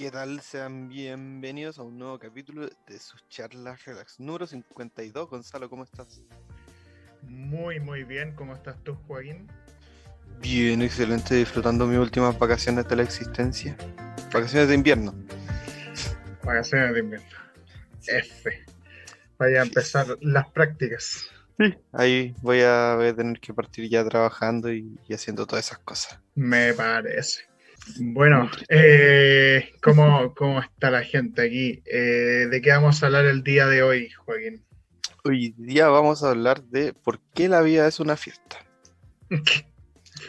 ¿Qué tal? Sean bienvenidos a un nuevo capítulo de sus charlas relax. Número 52. Gonzalo, ¿cómo estás? Muy, muy bien. ¿Cómo estás tú, Joaquín? Bien, excelente. Disfrutando mis últimas vacaciones de la existencia. Vacaciones de invierno. Vacaciones de invierno. F. Vaya a empezar las prácticas. Sí. Ahí voy a, voy a tener que partir ya trabajando y, y haciendo todas esas cosas. Me parece. Bueno, eh, ¿cómo, ¿cómo está la gente aquí? Eh, ¿De qué vamos a hablar el día de hoy, Joaquín? Hoy día vamos a hablar de por qué la vida es una fiesta.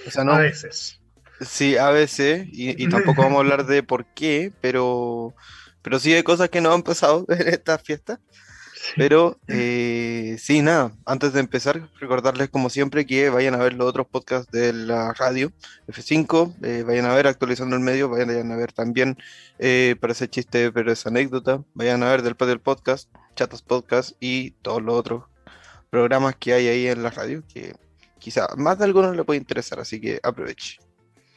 O sea, no, a veces. Sí, a veces, y, y tampoco vamos a hablar de por qué, pero, pero sí hay cosas que no han pasado en esta fiesta. Pero eh, sí, nada, antes de empezar, recordarles como siempre que vayan a ver los otros podcasts de la radio F5, eh, vayan a ver actualizando el medio, vayan a ver también eh, para ese chiste, pero esa anécdota, vayan a ver del del podcast, Chatos Podcast y todos los otros programas que hay ahí en la radio, que quizá más de algunos le puede interesar, así que aproveche.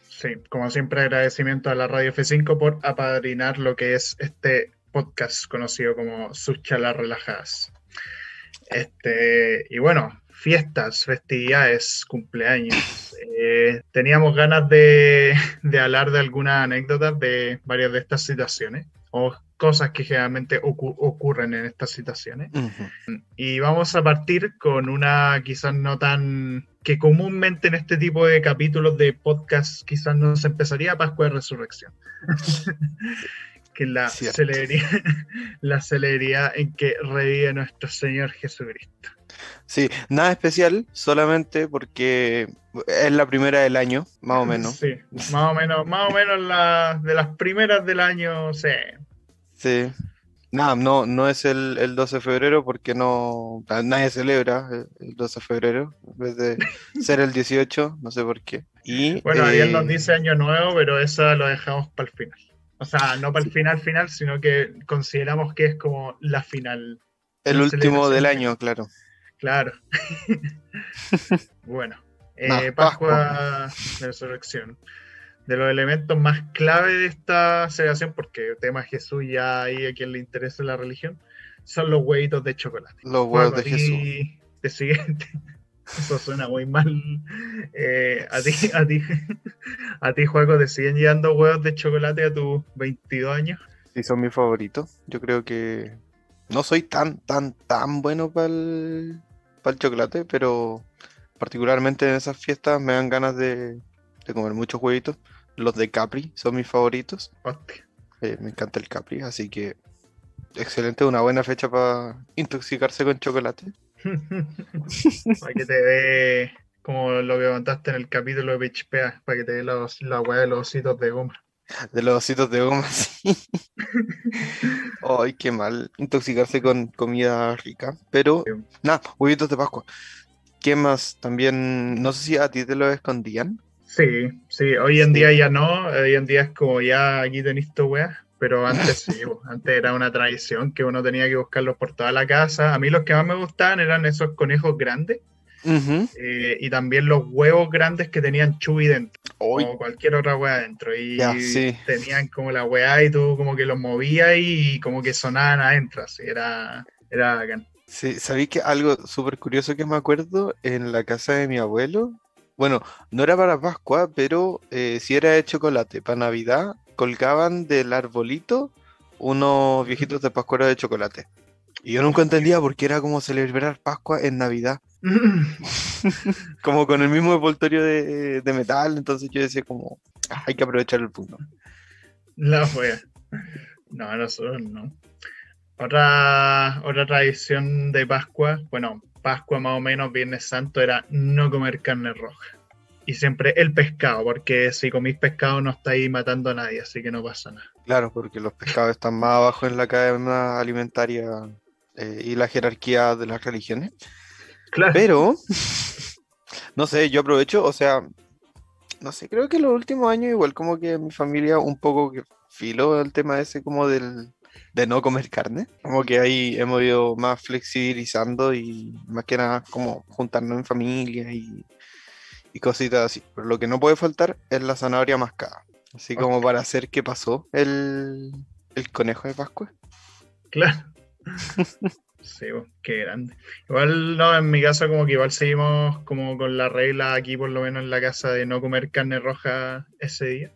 Sí, como siempre agradecimiento a la radio F5 por apadrinar lo que es este podcast conocido como Sus Chalas Relajadas. Este, y bueno, fiestas, festividades, cumpleaños. Eh, teníamos ganas de, de, hablar de algunas anécdotas de varias de estas situaciones o cosas que generalmente ocu ocurren en estas situaciones. Uh -huh. Y vamos a partir con una quizás no tan que comúnmente en este tipo de capítulos de podcast quizás no se empezaría Pascua de Resurrección. que la celeridad, la celeridad en que revive nuestro Señor Jesucristo. Sí, nada especial, solamente porque es la primera del año, más o menos. Sí, más o menos, más o menos la, de las primeras del año, sí. Sí. Nada, no, no es el, el 12 de febrero porque no nadie celebra el 12 de febrero, en vez de ser el 18, no sé por qué. Y, bueno, eh... Ariel nos dice año nuevo, pero eso lo dejamos para el final. O sea, no para el final final, sino que consideramos que es como la final. El último del año, claro. Claro. bueno, eh, Pascua, de Resurrección. De los elementos más clave de esta celebración, porque el tema Jesús ya ahí a quien le interesa la religión, son los huevitos de chocolate. Los huevos de Jesús. De siguiente. Eso suena muy mal. Eh, a ti, a ti, a ti, Juaco, ¿te siguen llegando huevos de chocolate a tus 22 años? Sí, son mis favoritos. Yo creo que no soy tan, tan, tan bueno para el, el chocolate, pero particularmente en esas fiestas me dan ganas de, de comer muchos huevitos. Los de Capri son mis favoritos. Eh, me encanta el Capri, así que excelente, una buena fecha para intoxicarse con chocolate. Para que te dé como lo que contaste en el capítulo de Pichpea, para que te dé los, la weá de los ositos de goma. De los ositos de goma, sí. Ay, qué mal. Intoxicarse con comida rica. Pero, sí. nada, huevitos de Pascua. ¿Qué más? También, no sé si a ti te lo escondían. Sí, sí, hoy en sí. día ya no. Hoy en día es como ya aquí tenéis tu weá. Pero antes sí, antes era una tradición que uno tenía que buscarlos por toda la casa. A mí los que más me gustaban eran esos conejos grandes. Uh -huh. eh, y también los huevos grandes que tenían chubi dentro. Uy. O cualquier otra hueá dentro. Y sí. tenían como la hueá y tú como que los movías y como que sonaban adentro. Así era, era bacán. Sí, sabí que algo súper curioso que me acuerdo en la casa de mi abuelo. Bueno, no era para Pascua, pero eh, sí era de chocolate. Para Navidad colgaban del arbolito unos viejitos de pascuero de chocolate. Y yo nunca entendía por qué era como celebrar Pascua en Navidad. como con el mismo envoltorio de, de, metal, entonces yo decía como, ah, hay que aprovechar el punto. La wea. No, nosotros no. Otra, otra tradición de Pascua, bueno, Pascua más o menos, Viernes Santo, era no comer carne roja. Y siempre el pescado, porque si comís pescado no estáis matando a nadie, así que no pasa nada. Claro, porque los pescados están más abajo en la cadena alimentaria eh, y la jerarquía de las religiones. Claro. Pero, no sé, yo aprovecho, o sea, no sé, creo que los últimos años igual como que mi familia un poco filo el tema ese como del de no comer carne. Como que ahí hemos ido más flexibilizando y más que nada como juntarnos en familia y, y cositas así. Pero lo que no puede faltar es la zanahoria mascada. Así como para hacer qué pasó el, el conejo de Pascua. Claro. Sí, pues, qué grande. Igual, no, en mi casa como que igual seguimos como con la regla aquí, por lo menos en la casa, de no comer carne roja ese día.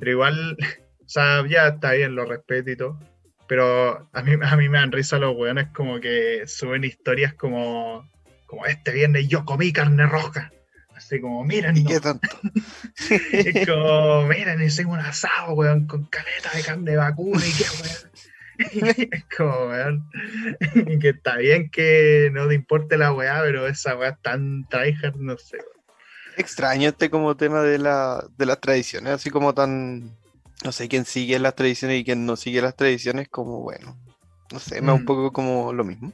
Pero igual, o sea, ya está bien, lo respeto y todo. Pero a mí, a mí me dan risa los weones como que suben historias como, como este viernes yo comí carne roja. Así como, miren, ¿Y qué tanto? es como, miren, hicimos un asado, weón, con caleta de carne de vacuna y qué, weón. es como, weón, que está bien que no te importe la weá, pero esa weá es tan tryhard, no sé. Extraño este como tema de, la, de las tradiciones, así como tan, no sé, quién sigue las tradiciones y quién no sigue las tradiciones, como bueno, no sé, me da un Mm. poco como lo mismo.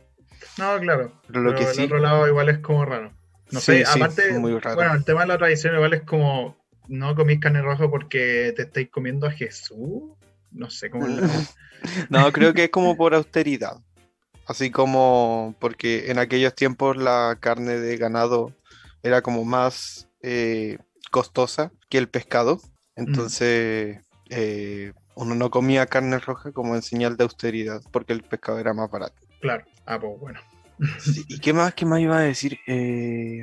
No, claro. Pero lo que el sí- otro lado igual es como raro. No Sí, sé, sí, aparte, muy raro. bueno, el tema de la tradición igual es como, no comís carne roja porque te estáis comiendo a Jesús. No sé cómo es la- No, creo que es como por austeridad. Así como porque en aquellos tiempos la carne de ganado era como más eh, costosa que el pescado. Entonces eh, uno no comía carne roja como en señal de austeridad porque el pescado era más barato. Claro. Ah, pues bueno. ¿Y qué más, qué más iba a decir? Eh,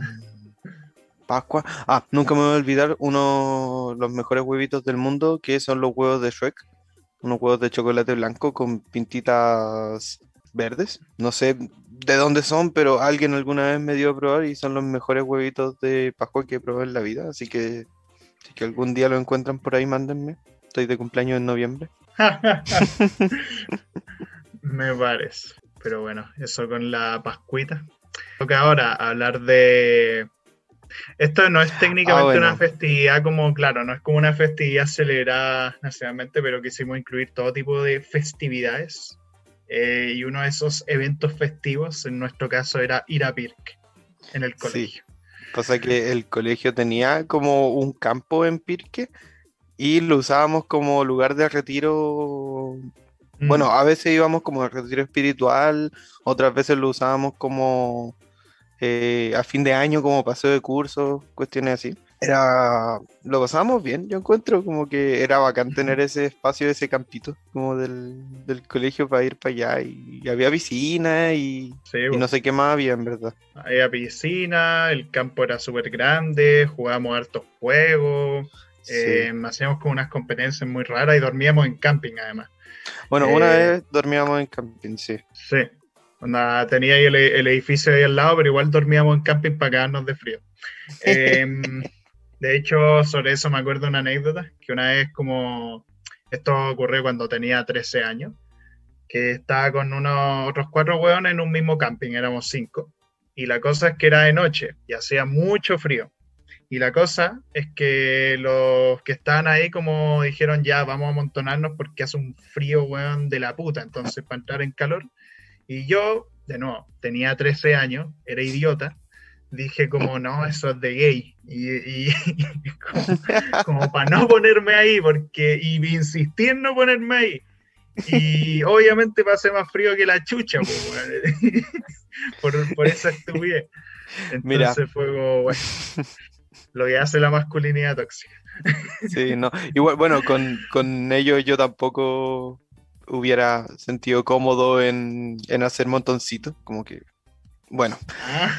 Pascua. Ah, nunca me voy a olvidar uno de los mejores huevitos del mundo, que son los huevos de Shrek. Unos huevos de chocolate blanco con pintitas verdes. No sé de dónde son, pero alguien alguna vez me dio a probar y son los mejores huevitos de Pascua que he probado en la vida. Así que si que algún día lo encuentran por ahí, mándenme. Estoy de cumpleaños en noviembre. Me parece. Pero bueno, eso con la pascuita. Toca ahora hablar de. Esto no es técnicamente Ah, bueno. una festividad como, claro, no es como una festividad celebrada nacionalmente, pero quisimos incluir todo tipo de festividades. Eh, y uno de esos eventos festivos, en nuestro caso, era ir a Pirque en el Sí. colegio. Pasa que el colegio tenía como un campo en Pirque y lo usábamos como lugar de retiro. Mm, Bueno, a veces íbamos como de retiro espiritual, otras veces lo usábamos como eh, a fin de año, como paseo de curso, cuestiones así. Era, lo pasábamos bien, yo encuentro como que era bacán tener ese espacio, ese campito como del, del colegio para ir para allá y, y había piscina y, sí, y bueno. no sé qué más había en verdad. Había piscina, el campo era súper grande, jugábamos hartos juegos, Sí. eh, hacíamos como unas competencias muy raras y dormíamos en camping además. Bueno, una eh, vez dormíamos en camping, sí. Sí, Onda, tenía ahí el, el edificio ahí al lado, pero igual dormíamos en camping para cagarnos de frío. Em, de hecho, sobre eso me acuerdo una anécdota, que una vez como, esto ocurrió cuando tenía 13 años, que estaba con unos otros cuatro hueones en un mismo camping, éramos cinco, y la cosa es que era de noche y hacía mucho frío. Y la cosa es que los que estaban ahí como dijeron ya vamos a amontonarnos porque hace un frío, weón, de la puta, entonces para entrar en calor. Y yo, de nuevo, tenía 13 años, era idiota, dije como no, eso es de gay. Y, y- como, como para no ponerme ahí, porque, y insistí en no ponerme ahí. Y obviamente pasé más frío que la chucha, po, weón. por, por esa estupidez. Entonces Mira. fue como, bueno, lo que hace la masculinidad tóxica. Sí, no. Igual, bueno, con, con ellos yo tampoco hubiera sentido cómodo en, en hacer montoncitos, como que, bueno. Ah,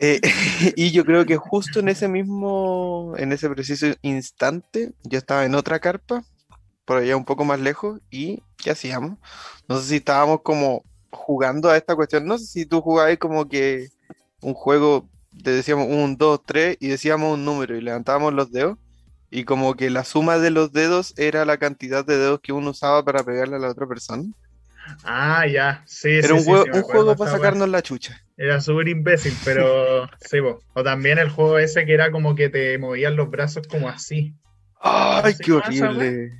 Eh, y yo creo que justo en ese mismo, en ese preciso instante, yo estaba en otra carpa, por allá un poco más lejos, y ¿qué hacíamos? No sé si estábamos como jugando a esta cuestión, no sé si tú jugabas como que un juego, te decíamos un, dos, tres, y decíamos un número y levantábamos los dedos, y como que la suma de los dedos era la cantidad de dedos que uno usaba para pegarle a la otra persona. ah, ya, sí, Era sí, un, sí, juego, sí, un juego para sacarnos la chucha. Era súper imbécil, pero sí, po. O también el juego ese que era como que te movían los brazos como así. ¡Ay, qué horrible!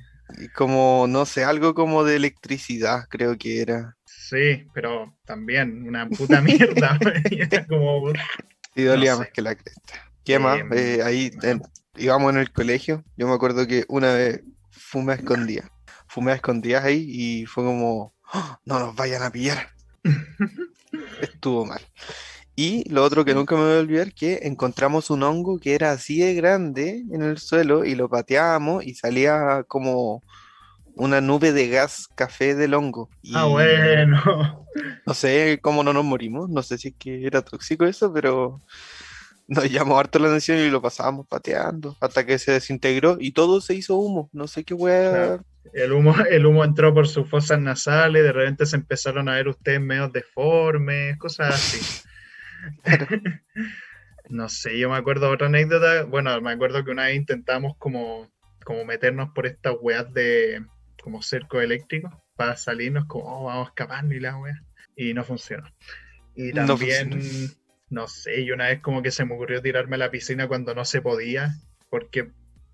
Como, no sé, algo como de electricidad, creo que era. Sí, pero también una puta mierda. era como, Y dolía No más sé. que la cresta. ¿Qué más? Em, Eh, ahí en- íbamos en el colegio. Yo me acuerdo que una vez fumé a escondidas. Fumé a escondidas ahí y fue como, "Oh, no nos vayan a pillar. Estuvo mal. Y lo otro que nunca me voy a olvidar, que encontramos un hongo que era así de grande en el suelo y lo pateábamos y salía como una nube de gas café del hongo. Ah, bueno. No sé cómo no nos morimos, no sé si es que era tóxico eso, pero nos llamó harto la atención y lo pasábamos pateando hasta que se desintegró y todo se hizo humo. No sé qué hueá. El humo, el humo entró por sus fosas nasales, de repente se empezaron a ver ustedes medio deformes, cosas así. no sé, yo me acuerdo de otra anécdota. Bueno, me acuerdo que una vez intentamos como, como meternos por estas weas de como cerco eléctrico para salirnos como, oh, vamos a escapar y la wea. Y no funcionó. Y también, no, sé, y una vez como que se me ocurrió tirarme a la piscina cuando no se podía, porque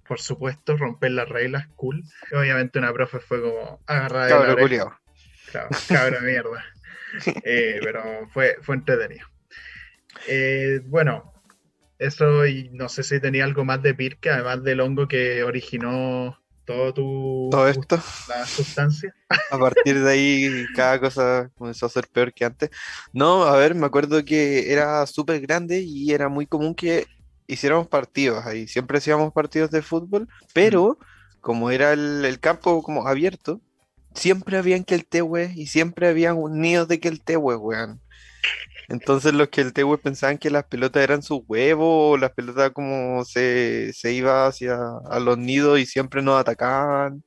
por supuesto romper las reglas, cool. obviamente una profe fue como agarrada de la Claro, cabra mierda. Eh, pero fue, fue entretenido. Eh, bueno, eso y no sé si tenía algo más de Pirke, además del hongo que originó todo tu todo esto. la sustancia a partir de ahí cada cosa comenzó a ser peor que antes. No a ver me acuerdo que era súper grande y era muy común que hiciéramos partidos ahí. Siempre hacíamos partidos de fútbol pero como era el, campo como abierto siempre habían que el y siempre habían nidos de que el weón entonces los que el TW pensaban que las pelotas eran sus huevos, las pelotas como se, se iba hacia a los nidos y siempre nos atacaban.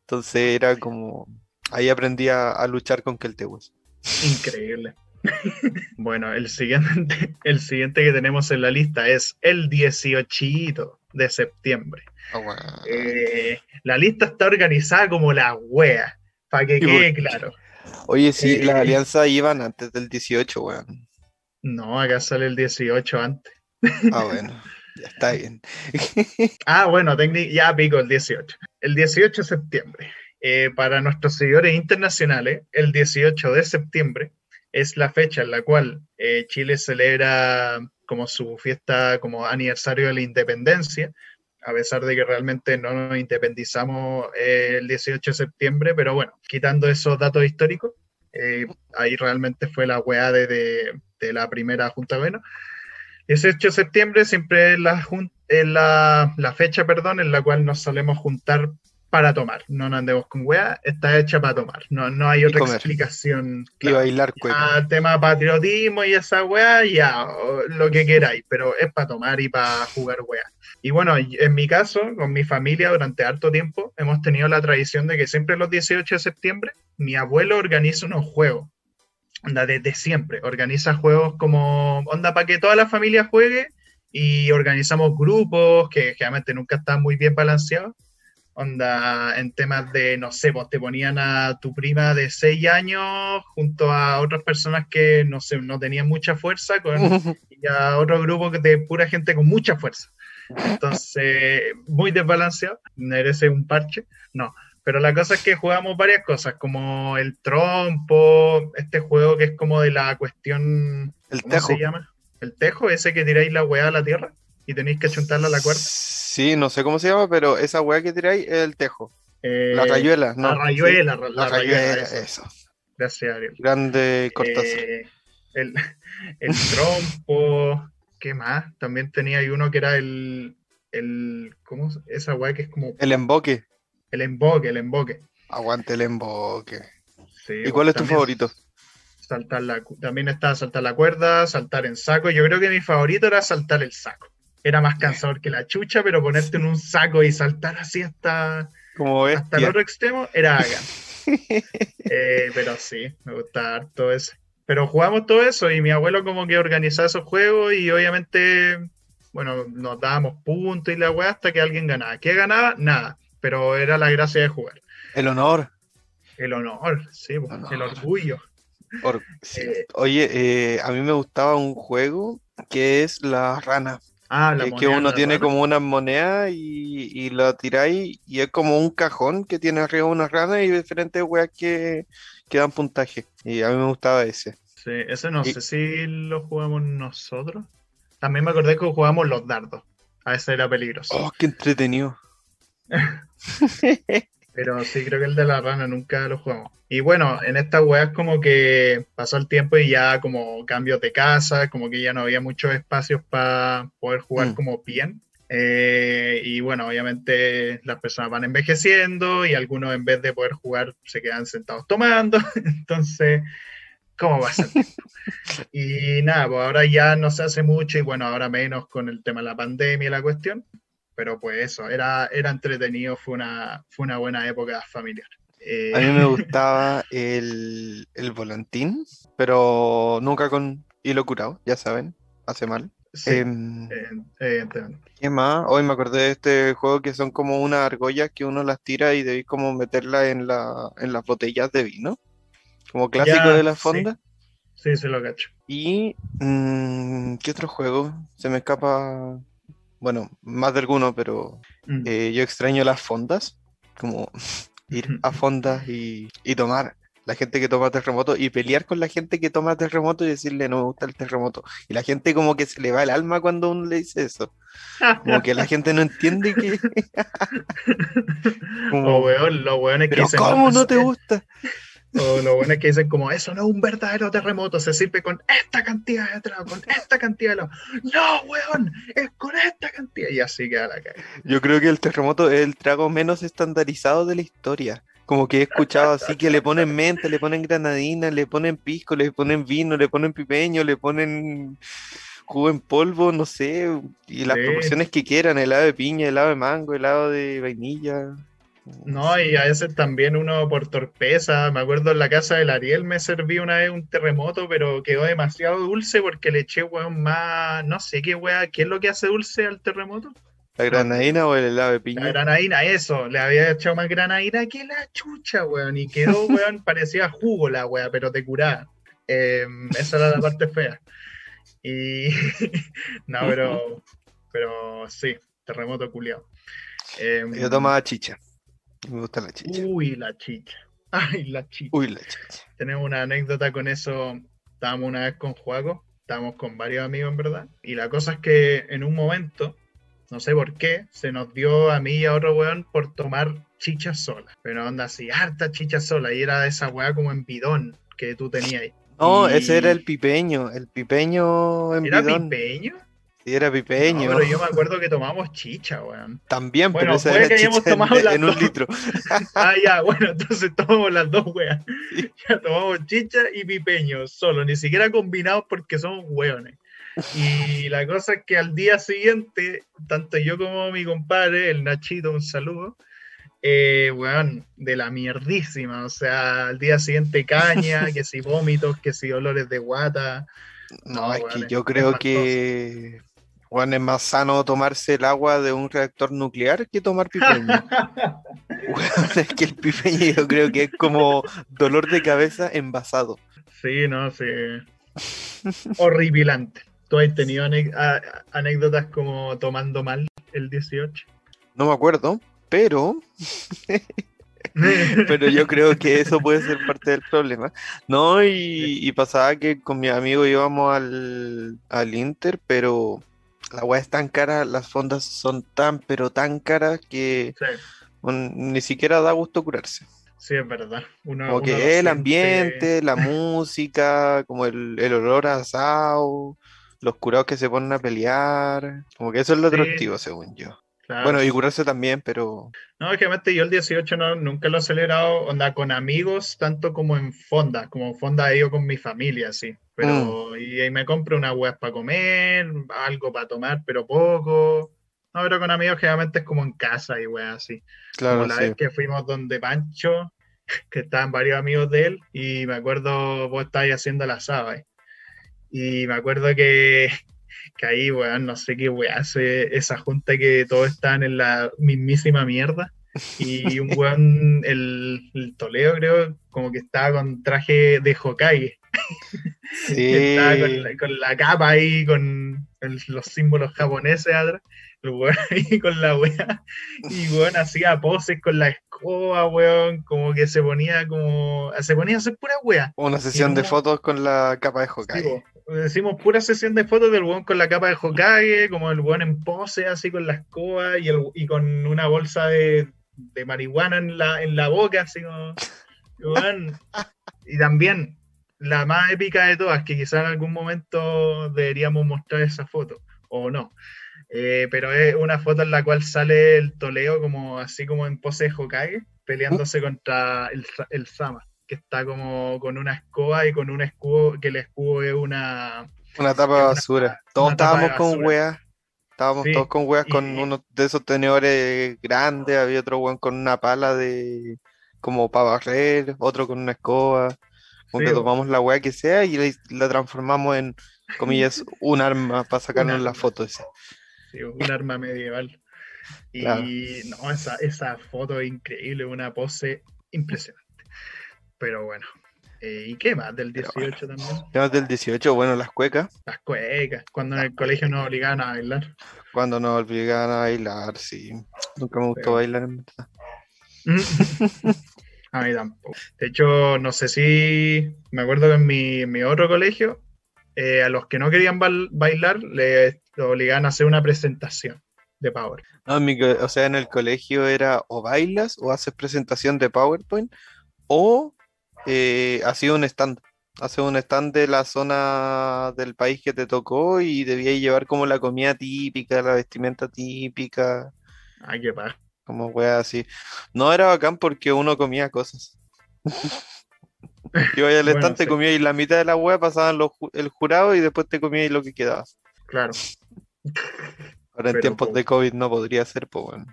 Entonces era como, ahí aprendí a, luchar con que el TW. Increíble. bueno, el siguiente, el siguiente que tenemos en la lista es el 18 de septiembre. Ah, eh, la lista está organizada como la wea, para que quede claro. Oye, sí, las eh, alianzas iban antes del 18, weón. No, acá sale el 18 antes. Ah, bueno, ya está bien. ah, bueno, ya pico el 18. El 18 de septiembre. Eh, para nuestros seguidores internacionales, el 18 de septiembre es la fecha en la cual eh, Chile celebra como su fiesta, como aniversario de la independencia, a pesar de que realmente no nos independizamos eh, el 18 de septiembre, pero bueno, quitando esos datos históricos, eh, ahí realmente fue la weá de, la primera Junta Bueno. 18 de septiembre siempre es la, la, la, fecha perdón, en la cual nos solemos juntar para tomar. No nos andemos con weá, está hecha para tomar. No, no hay otra explicación. Y bailar El tema patriotismo y esa weá, ya, lo que queráis, pero es para tomar y para jugar weá. Y bueno, en mi caso, con mi familia durante harto tiempo, hemos tenido la tradición de que siempre los 18 de septiembre, mi abuelo organiza unos juegos. Onda, desde siempre. Organiza juegos como, onda, para que toda la familia juegue y organizamos grupos que generalmente nunca están muy bien balanceados. Onda, en temas de, no sé, pues te ponían a tu prima de 6 años junto a otras personas que, no sé, no tenían mucha fuerza con, y a otro grupo de pura gente con mucha fuerza. Entonces, muy desbalanceado, merece un parche, no. Pero la cosa es que jugamos varias cosas, como el trompo, este juego que es como de la cuestión... El ¿Cómo tejo. se llama? El tejo, ese que tiráis la weá a la tierra y tenéis que chuntarla a la cuerda. Sí, no sé cómo se llama, pero esa weá que tiráis es el tejo. la eh, rayuela, ¿no? La rayuela, la, rayuela, eso. Gracias, Ariel. Grande cortazo. Eh, el, el trompo, ¿Qué más? También tenía ahí uno que era el. el ¿Cómo? Esa weá que es como. El emboque. El emboque, el emboque. Aguante el emboque. ¿Y cuál es tu favorito? Saltar la, también está saltar la cuerda, saltar en saco. Yo creo que mi favorito era saltar el saco. Era más cansador que la chucha, pero ponerte en un saco y saltar así hasta, Como hasta el otro extremo era haga. Eh, pero sí, me gusta harto ese. Pero jugamos todo eso y mi abuelo como que organizaba esos juegos y obviamente, bueno, nos dábamos puntos y la weá hasta que alguien ganaba. ¿Qué ganaba? Nada, pero era la gracia de jugar. El honor. El honor, sí, el orgullo. Eh, Oye, eh, a mí me gustaba un juego que es la rana. Ah, la que, que uno tiene como una moneda y, y la tiráis y es como un cajón que tiene arriba una rana y diferentes weas que, que dan puntaje. Y a mí me gustaba ese. Sí, ese no sé si lo jugamos nosotros. También me acordé que jugamos los dardos. A ese era peligroso. Oh, qué entretenido. Pero sí, creo que el de la rana nunca lo jugamos. Y bueno, en estas weas como que pasó el tiempo y ya como cambios de casa, como que ya no había muchos espacios para poder jugar Mm. como bien. Eh, y bueno, obviamente las personas van envejeciendo y algunos en vez de poder jugar se quedan sentados tomando. Entonces, ¿cómo va a ser? y nada, pues ahora ya no se hace mucho y bueno, ahora menos con el tema de la pandemia y la cuestión. Pero pues eso, era, era entretenido, fue una, fue una buena época familiar. Eh, A mí me gustaba el, el volantín, pero nunca con hilo curado, ya saben, hace mal. sí, eh, evidentemente. ¿qué más? Hoy me acordé de este juego que son como unas argollas que uno las tira y debéis como meterla en la, en las botellas de vino, como clásico Ya, de la fonda. Sí, se lo cacho. Y mm, ¿qué otro juego? Se me escapa, bueno, más de alguno, pero Mm. eh, yo extraño las fondas, como ir a fondas y, y tomar. La gente que toma terremoto y pelear con la gente que toma terremoto y decirle no me gusta el terremoto. Y la gente como que se le va el alma cuando uno le dice eso. Como que la gente no entiende que... como, O weón, los weones que pero. ¿cómo no te gusta? O los buenos que dicen como, eso no es un verdadero terremoto, se sirve con esta cantidad de trago, con esta cantidad de helado. No, weón, es con esta cantidad. Y así queda la calle. Yo creo que el terremoto es el trago menos estandarizado de la historia. Como que he escuchado así que le ponen menta, le ponen granadina, le ponen pisco, le ponen vino, le ponen pipeño, le ponen jugo en polvo, no sé, y las Sí. proporciones que quieran, helado de piña, helado de mango, helado de vainilla. No, y a veces también uno por torpeza, me acuerdo en la casa del Ariel me serví una vez un terremoto, pero quedó demasiado dulce porque le eché, weón, más, no sé qué weá, ¿qué es lo que hace dulce al terremoto? ¿La granadina o el helado de La piña? granadina, eso, le había echado más granadina que la chucha, weón, y quedó, weón, parecía jugo la weá, pero te curaba. Eh, esa era la parte fea. Y, no, pero, pero sí, terremoto culiado. Eh, Yo tomaba chicha. Me gusta la chicha. Uy, la chicha. Ay, la chicha. Uy, la chicha. Tenemos una anécdota con eso. Estábamos una vez con Juaco, estábamos con varios amigos en verdad. Y la cosa es que en un momento, no sé por qué, se nos dio a mí y a otro weón por tomar chicha sola. Pero onda así, harta chicha sola. Y era esa weá como en bidón que tú tenías ahí. No, Y- ese era el pipeño, el pipeño en ¿Era bidón. pipeño? Sí, era pipeño. No, pero yo me acuerdo que tomamos chicha, weón. También, pero Bueno, esa puede era que hayamos chicha en, tomado las en un litro. Ah, ya, bueno, entonces tomamos las dos. Sí. Ya tomamos chicha y pipeño, solo, ni siquiera combinados porque somos weones. Y la cosa es que al día siguiente, tanto yo como mi compadre, el Nachito, un saludo, eh, weón, de la mierdísima. O sea, al día siguiente caña, que si vómitos, que si olores de guata. No, No, es weón, que yo creo que bueno, es más sano tomarse el agua de un reactor nuclear que tomar pipeño. Weón, es que el pipeño yo creo que es como dolor de cabeza envasado. Sí, no, sí. Horripilante. ¿Tú has tenido anécdotas como tomando mal el 18? No me acuerdo, pero, pero yo creo que eso puede ser parte del problema. No, y, y pasaba que con mi amigo íbamos al, al Inter, pero la weá es tan cara, las fondas son tan, pero tan caras que Sí, ni siquiera da gusto curarse. sí, es verdad. Uno, Como que lo el ambiente, la música, como el, el olor a asado, los curados que se ponen a pelear, como que eso es lo Sí. atractivo, según yo. Claro. Bueno, y curarse también, pero No, realmente yo el 18 no, nunca lo he celebrado, onda, con amigos, tanto como en fonda, como en fonda he ido con mi familia, sí. Pero, Mm. y ahí me compro una hueá para comer, algo para tomar, pero poco. No, pero con amigos generalmente es como en casa y weá así. claro, Como la sí. vez que fuimos donde Pancho, que estaban varios amigos de él, y me acuerdo, vos estabas haciendo el asado, ¿eh? Y me acuerdo que, que ahí, weón, no sé qué weá hace esa junta que todos estaban en la mismísima mierda. Y un weón, el, el Toledo creo, como que estaba con traje de Hokage. Sí. Estaba con la, con la capa ahí, con el- los símbolos japoneses atrás. El weón ahí con la weá. Y weón hacía poses con la escoba, weón. Como que se ponía como. Se ponía a hacer pura weá. Una sesión de fotos con la capa de Sí, Hokage. po. Decimos pura sesión de fotos del weón con la capa de Hokage, como el weón en pose, así con la escoba y, el, y con una bolsa de, de marihuana en la, en la boca, así como. y también, la más épica de todas, que quizás en algún momento deberíamos mostrar esa foto, o no. Eh, pero es una foto en la cual sale el Toleo como así como en pose de Hokage, peleándose contra el, el Sama, que está como con una escoba y con un escudo, que el escudo es una... Una tapa de basura. todos estábamos con weas. Estábamos todos con weas con uno de esos tenedores grandes, había otro weón con una pala de como para barrer, otro con una escoba. Como que tomamos la wea que sea y la, transformamos en, comillas, un arma para sacarnos la foto esa un arma medieval. Y no, esa, esa foto es increíble, una pose impresionante. Pero bueno. Eh, ¿Y qué más del 18 también? ¿Qué más del 18? Bueno, las cuecas. Las cuecas, cuando en el colegio nos obligaban a bailar. Cuando nos obligaban a bailar, sí. Nunca me gustó bailar en verdad. a mí tampoco. De hecho, no sé si me acuerdo que en mi, mi otro colegio, eh, a los que no querían bailar, les obligaban a hacer una presentación de Power. No, o sea, en el colegio era o bailas o haces presentación de PowerPoint o eh, hacía un stand. Hace un stand de la zona del país que te tocó y debías llevar como la comida típica, la vestimenta típica. Ay, qué pasa. Como wea así. No era bacán porque uno comía cosas. Iba al estante, te comía y la mitad de la wea pasaban el jurado y después te comía y lo que quedaba. Claro. Ahora en tiempos de COVID no podría ser, pues bueno.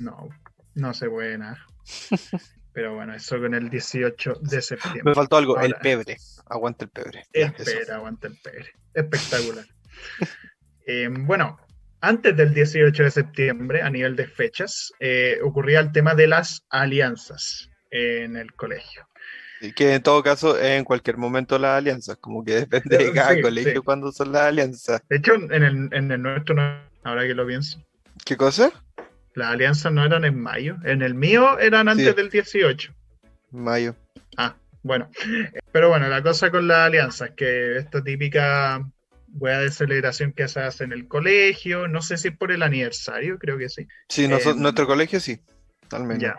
No, no se puede nada. Pero bueno, eso con el 18 de septiembre. Me faltó algo, el pebre. Aguanta el pebre. El pebre, aguanta el pebre. Espectacular. Eh, bueno, antes del 18 de septiembre, a nivel de fechas, eh, ocurría el tema de las alianzas en el colegio. Y que en todo caso en cualquier momento las alianzas, como que depende de cada colegio cuando son las alianzas. De hecho, en el, en el nuestro, no, ahora que lo pienso. ¿Qué cosa? Las alianzas no eran en mayo. En el mío eran antes del 18. Mayo. Ah, bueno. Pero bueno, la cosa con las alianzas, que esta típica wea de celebración que se hace en el colegio, no sé si es por el aniversario, creo que sí. Sí, eh, nuestro colegio sí, al menos. Ya.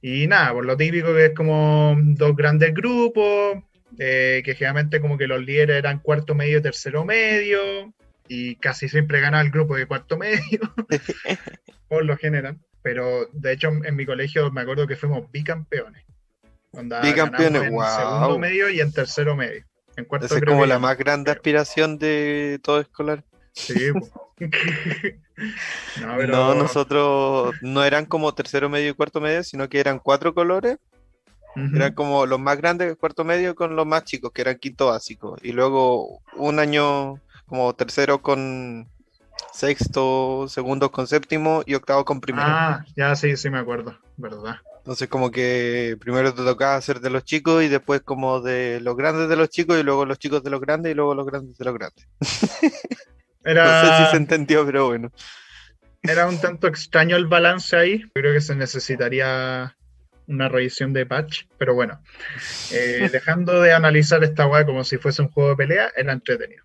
Y nada, por lo típico que es como dos grandes grupos, eh, que generalmente como que los líderes eran cuarto medio, tercero medio, y casi siempre gana el grupo de cuarto medio, por lo general. Pero de hecho en mi colegio me acuerdo que fuimos bicampeones. Bicampeones, en segundo medio y en tercero medio. En cuarto Esa es como la más grande aspiración de todo escolar. Sí, no, nosotros no eran como tercero medio y cuarto medio, sino que eran cuatro colores. Eran como los más grandes, cuarto medio, con los más chicos, que eran quinto básico. Y luego un año como tercero con sexto, segundo con séptimo y octavo con primero. Ah, ya sí, sí me acuerdo, ¿verdad? Entonces como que primero te tocaba hacer de los chicos y después como de los grandes de los chicos y luego los chicos de los grandes y luego los grandes de los grandes. Era... No sé si se entendió, pero bueno. Era un tanto extraño el balance ahí. Creo que se necesitaría una revisión de patch, pero bueno. Eh, dejando de analizar esta weá como si fuese un juego de pelea, era entretenido.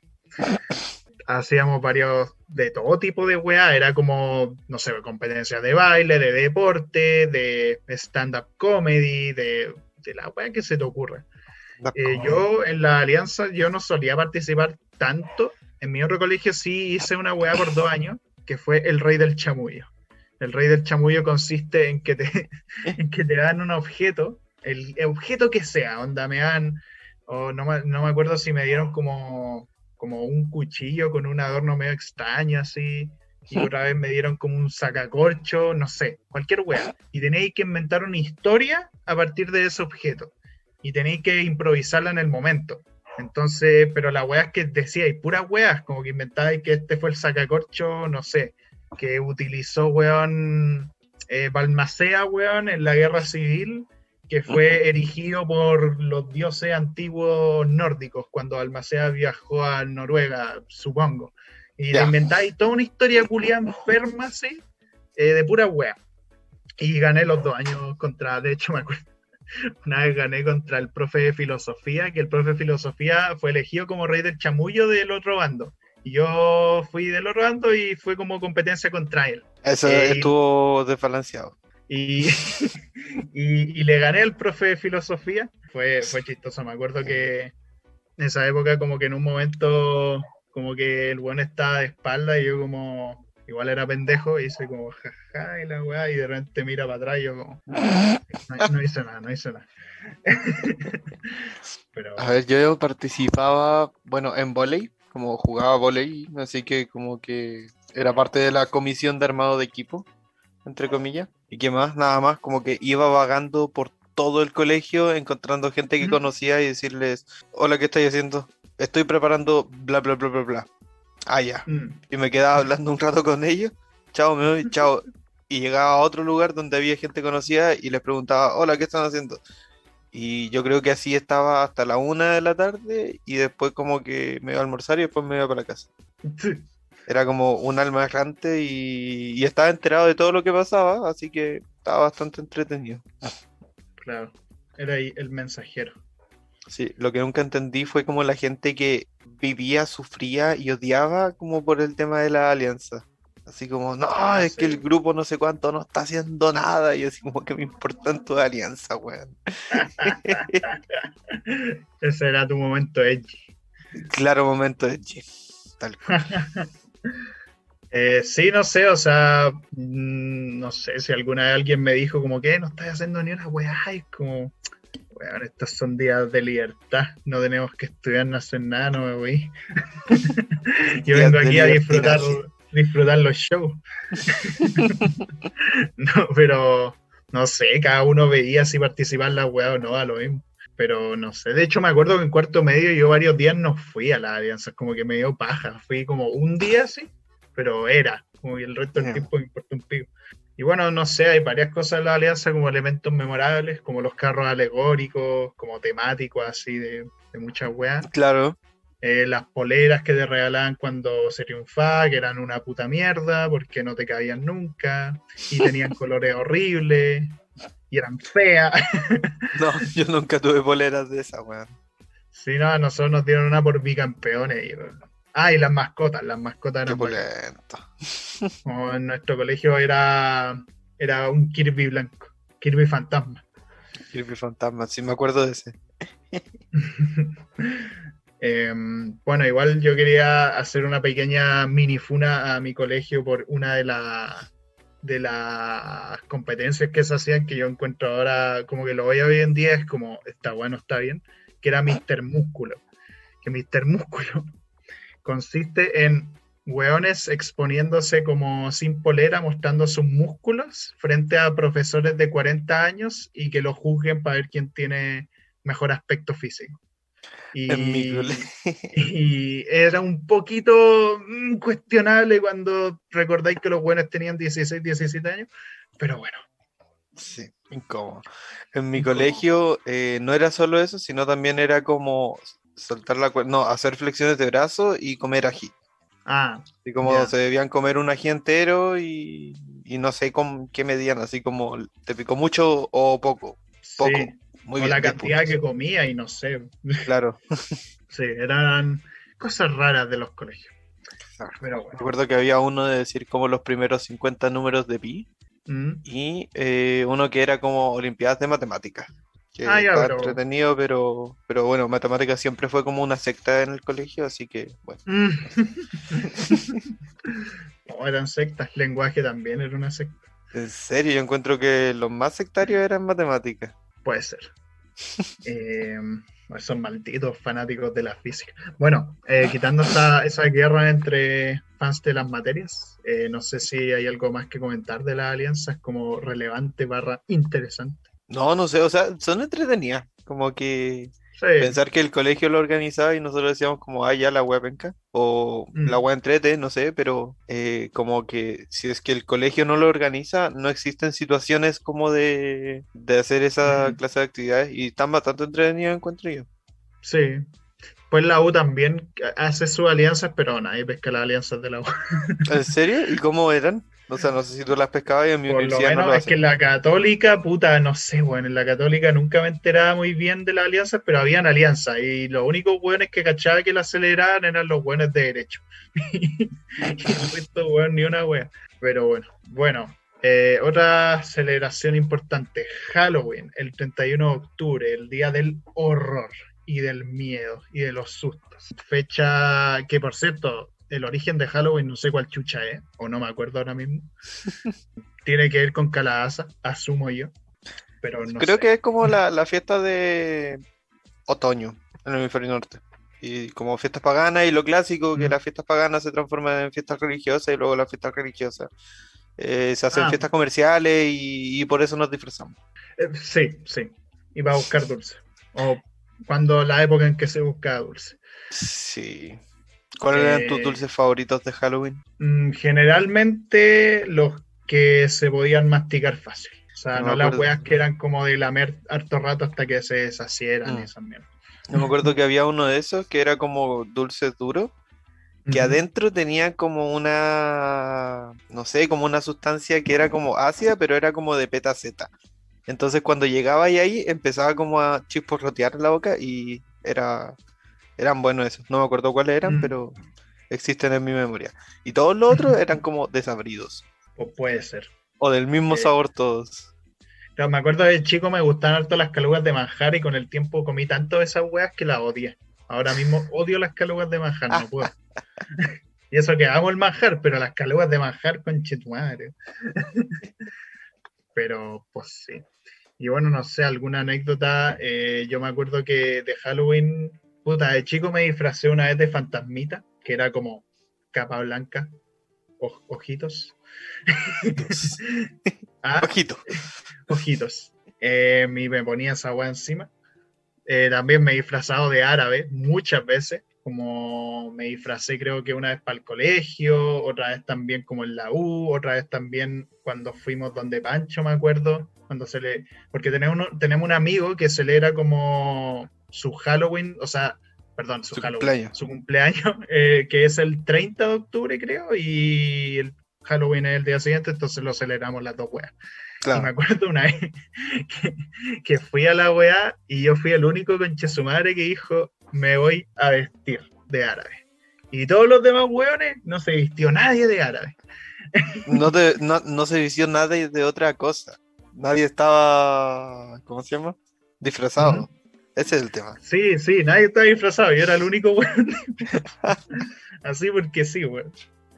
Hacíamos varios de todo tipo de weá, era como, no sé, competencias de baile, de deporte, de stand-up comedy, de, la weá que se te ocurra. Eh, yo en la alianza, yo no solía participar tanto en mi otro colegio sí hice una weá por dos años, que fue el rey del chamullo. El rey del chamullo consiste en que te, que te dan un objeto, el objeto que sea, onda me dan, o no, no, me acuerdo si me dieron como, como un cuchillo con un adorno medio extraño así, y otra vez me dieron como un sacacorcho, no sé, cualquier weá. Y tenéis que inventar una historia a partir de ese objeto. Y tenéis que improvisarla en el momento. Entonces, pero la weá es que decía, y puras weas, como que inventáis que este fue el sacacorcho, no sé, que utilizó, weón, eh, Balmacea, weón, en la guerra civil, que fue erigido por los dioses antiguos nórdicos cuando Balmacea viajó a Noruega, supongo. Y le inventáis toda una historia culiada enferma, sí, eh, de pura wea. Y gané los dos años contra, de hecho me acuerdo, una vez gané contra el profe de filosofía, que el profe de filosofía fue elegido como rey del chamullo del otro bando. Y yo fui del otro bando y fue como competencia contra él. Eso eh, estuvo desbalanceado. Y, y, le gané al profe de filosofía. Fue, fue chistoso. Me acuerdo que en esa época, como que en un momento, como que el buen estaba de espalda y yo, como igual era pendejo, y hice como jaja y la weá, y de repente mira para atrás y yo, como no, hice nada, no hice nada. Pero... A ver, yo participaba, bueno, en volei, como jugaba volei, así que como que era parte de la comisión de armado de equipo, entre comillas. ¿Y qué más? Nada más, como que iba vagando por todo el colegio, encontrando gente que conocía y decirles, hola, ¿qué estáis haciendo? Estoy preparando bla, bla, bla, bla, bla. Ah, ya. Mm. Y me quedaba hablando un rato con ellos. Chao, me voy, chao. Y llegaba a otro lugar donde había gente conocida y les preguntaba, hola, ¿qué están haciendo? Y yo creo que así estaba hasta la una de la tarde y después como que me iba a almorzar y después me iba para la casa. Era como un alma errante y, estaba enterado de todo lo que pasaba, así que estaba bastante entretenido. Claro, era ahí el mensajero. Sí, lo que nunca entendí fue como la gente que vivía, sufría y odiaba como por el tema de la alianza. Así como, no, ah, es que el grupo no sé cuánto no está haciendo nada. Y así como que me importan tu alianza, weón. Ese era tu momento edgy. Claro, momento edgy. Tal cual. Eh, sí, no sé, o sea, mm, no sé si alguna vez alguien me dijo como que no estás haciendo ni una weá, es como, weón, estos son días de libertad, no tenemos que estudiar, no hacer nada, no me voy. Yo vengo aquí a disfrutar, disfrutar los shows. no, pero no sé, cada uno veía si participar la weá o no, a lo mismo. Pero no sé, de hecho me acuerdo que en cuarto medio yo varios días no fui a las alianzas, como que me dio paja, fui como un día sí, pero era, como que el resto del tiempo me importa un pico. Y bueno, no sé, hay varias cosas en la alianza como elementos memorables, como los carros alegóricos, como temáticos así de, de muchas weas. Claro. Eh, las poleras que te regalaban cuando se triunfaba, que eran una puta mierda, porque no te cabían nunca, y tenían colores horribles y eran feas. No, yo nunca tuve boleras de esa, weón. Sí, no, nosotros nos dieron una por bicampeones. Y... Ah, y las mascotas, las mascotas eran. Como en nuestro colegio era, era un Kirby blanco, Kirby fantasma. Kirby fantasma, sí me acuerdo de ese. Em, bueno, igual yo quería hacer una pequeña minifuna a mi colegio por una de las de las competencias que se hacían que yo encuentro ahora como que lo voy hoy en día es como está bueno, está bien, que era Mr. Músculo. Que Mr. Músculo consiste en hueones exponiéndose como sin polera, mostrando sus músculos frente a profesores de 40 años y que lo juzguen para ver quién tiene mejor aspecto físico. Y, era un poquito mm, cuestionable cuando recordáis que los buenos tenían 16, 17 años, pero bueno. Sí, incómodo. En mi colegio eh, no era solo eso, sino también era como soltar la no, hacer flexiones de brazo y comer ají. Ah. Y como se debían comer un ají entero y, no sé con qué medían, así como te picó mucho o poco. Poco. Muy o la cantidad que comía y no sé. Claro. sí, eran cosas raras de los colegios. Pero bueno. Recuerdo que había uno de decir como los primeros 50 números de pi mm. y eh, uno que era como Olimpiadas de Matemáticas. Que ah, entretenido, pero, pero bueno, matemáticas siempre fue como una secta en el colegio, así que bueno. Mm. no, eran sectas, lenguaje también era una secta. En serio, yo encuentro que los más sectarios eran matemáticas. Puede ser. Eh, son malditos fanáticos de la física. Bueno, eh, quitando esa, esa, guerra entre fans de las materias, eh, no sé si hay algo más que comentar de las alianzas como relevante barra interesante. No, no sé, o sea, son entretenidas. Como que Pensar que el colegio lo organizaba y nosotros decíamos como, ah, ya la web penca, o la mm. web entrete, no sé, pero eh, como que si es que el colegio no lo organiza, no existen situaciones como de, hacer esa clase de actividades y están bastante entretenidos, encuentro yo. Sí. Pues la U también hace sus alianzas, pero nadie pesca las alianzas de la U. ¿En serio? ¿Y cómo eran? O sea, no sé si tú las pescabas y en mi Por universidad lo menos es que en la católica, puta, no sé, bueno, en la católica nunca me enteraba muy bien de las alianzas, pero habían alianzas y los únicos buenos que cachaba que las celebraban eran los buenos de derecho. y resto, bueno, ni una wea. Pero bueno, bueno, Eh, otra celebración importante, Halloween, el 31 de octubre, el día del horror y del miedo y de los sustos. Fecha que, por cierto, el origen de Halloween no sé cuál chucha es, o no me acuerdo ahora mismo. Tiene que ver con calabaza, asumo yo. Pero no Creo sé. que es como la, la fiesta de otoño en el hemisferio norte. Y como fiestas paganas y lo clásico, que Mm. las fiestas paganas se transforman en fiestas religiosas y luego las fiestas religiosas eh, se hacen Ah. fiestas comerciales y, y por eso nos disfrazamos. Eh, sí, sí. Iba a buscar dulce. O cuando la época en que se buscaba dulce. Sí. ¿Cuáles eran tus Eh, dulces favoritos de Halloween? Mm, generalmente los que se podían masticar fácil. O sea, No no, las weas que eran como de lamer harto rato hasta que se deshacieran Mm. y esas mierdas. Yo me acuerdo que había uno de esos que era como dulce duro, que adentro tenía como una, no sé, como una sustancia que era como ácida, pero era como de petaceta. Entonces cuando llegaba ahí, ahí empezaba como a chisporrotear la boca y era, eran buenos esos. No me acuerdo cuáles eran, Mm. pero existen en mi memoria. Y todos los otros eran como desabridos, O puede ser. o del mismo Eh, sabor todos. Pero me acuerdo de chico me gustaban harto las calugas de manjar y con el tiempo comí tanto de esas weas que las odié. Ahora mismo odio las calugas de manjar, no puedo. y eso que amo el manjar, pero las calugas de manjar con madre. pero pues sí. Y bueno, no sé, alguna anécdota. eh, yo me acuerdo que de Halloween, puta, de chico me disfracé una vez de fantasmita, que era como capa blanca, oj- ojitos. ah, Ojito. ojitos. Eh, y me ponía esa agua encima. Eh, también me he disfrazado de árabe muchas veces, como me disfracé creo que una vez para el colegio, otra vez también como en la U, otra vez también cuando fuimos donde Pancho, me acuerdo, cuando se le... Porque tenemos, uno- tenemos un amigo que celebra como su Halloween, o sea, perdón, su, Su Halloween, cumpleaños. su cumpleaños, eh, que es el 30 de octubre creo, y el Halloween es el día siguiente, entonces lo celebramos las dos weas. Y me Claro. acuerdo una vez que, que fui a la weá y yo fui el único conche su madre que dijo, me voy a vestir de árabe. Y todos los demás weones no se vistió nadie de árabe. No, te- no, no se vistió nada de, de otra cosa. Nadie estaba, ¿cómo se llama? Disfrazado. Ese es el tema. Sí, sí, nadie estaba disfrazado, yo era el único weón. Así porque sí, weón.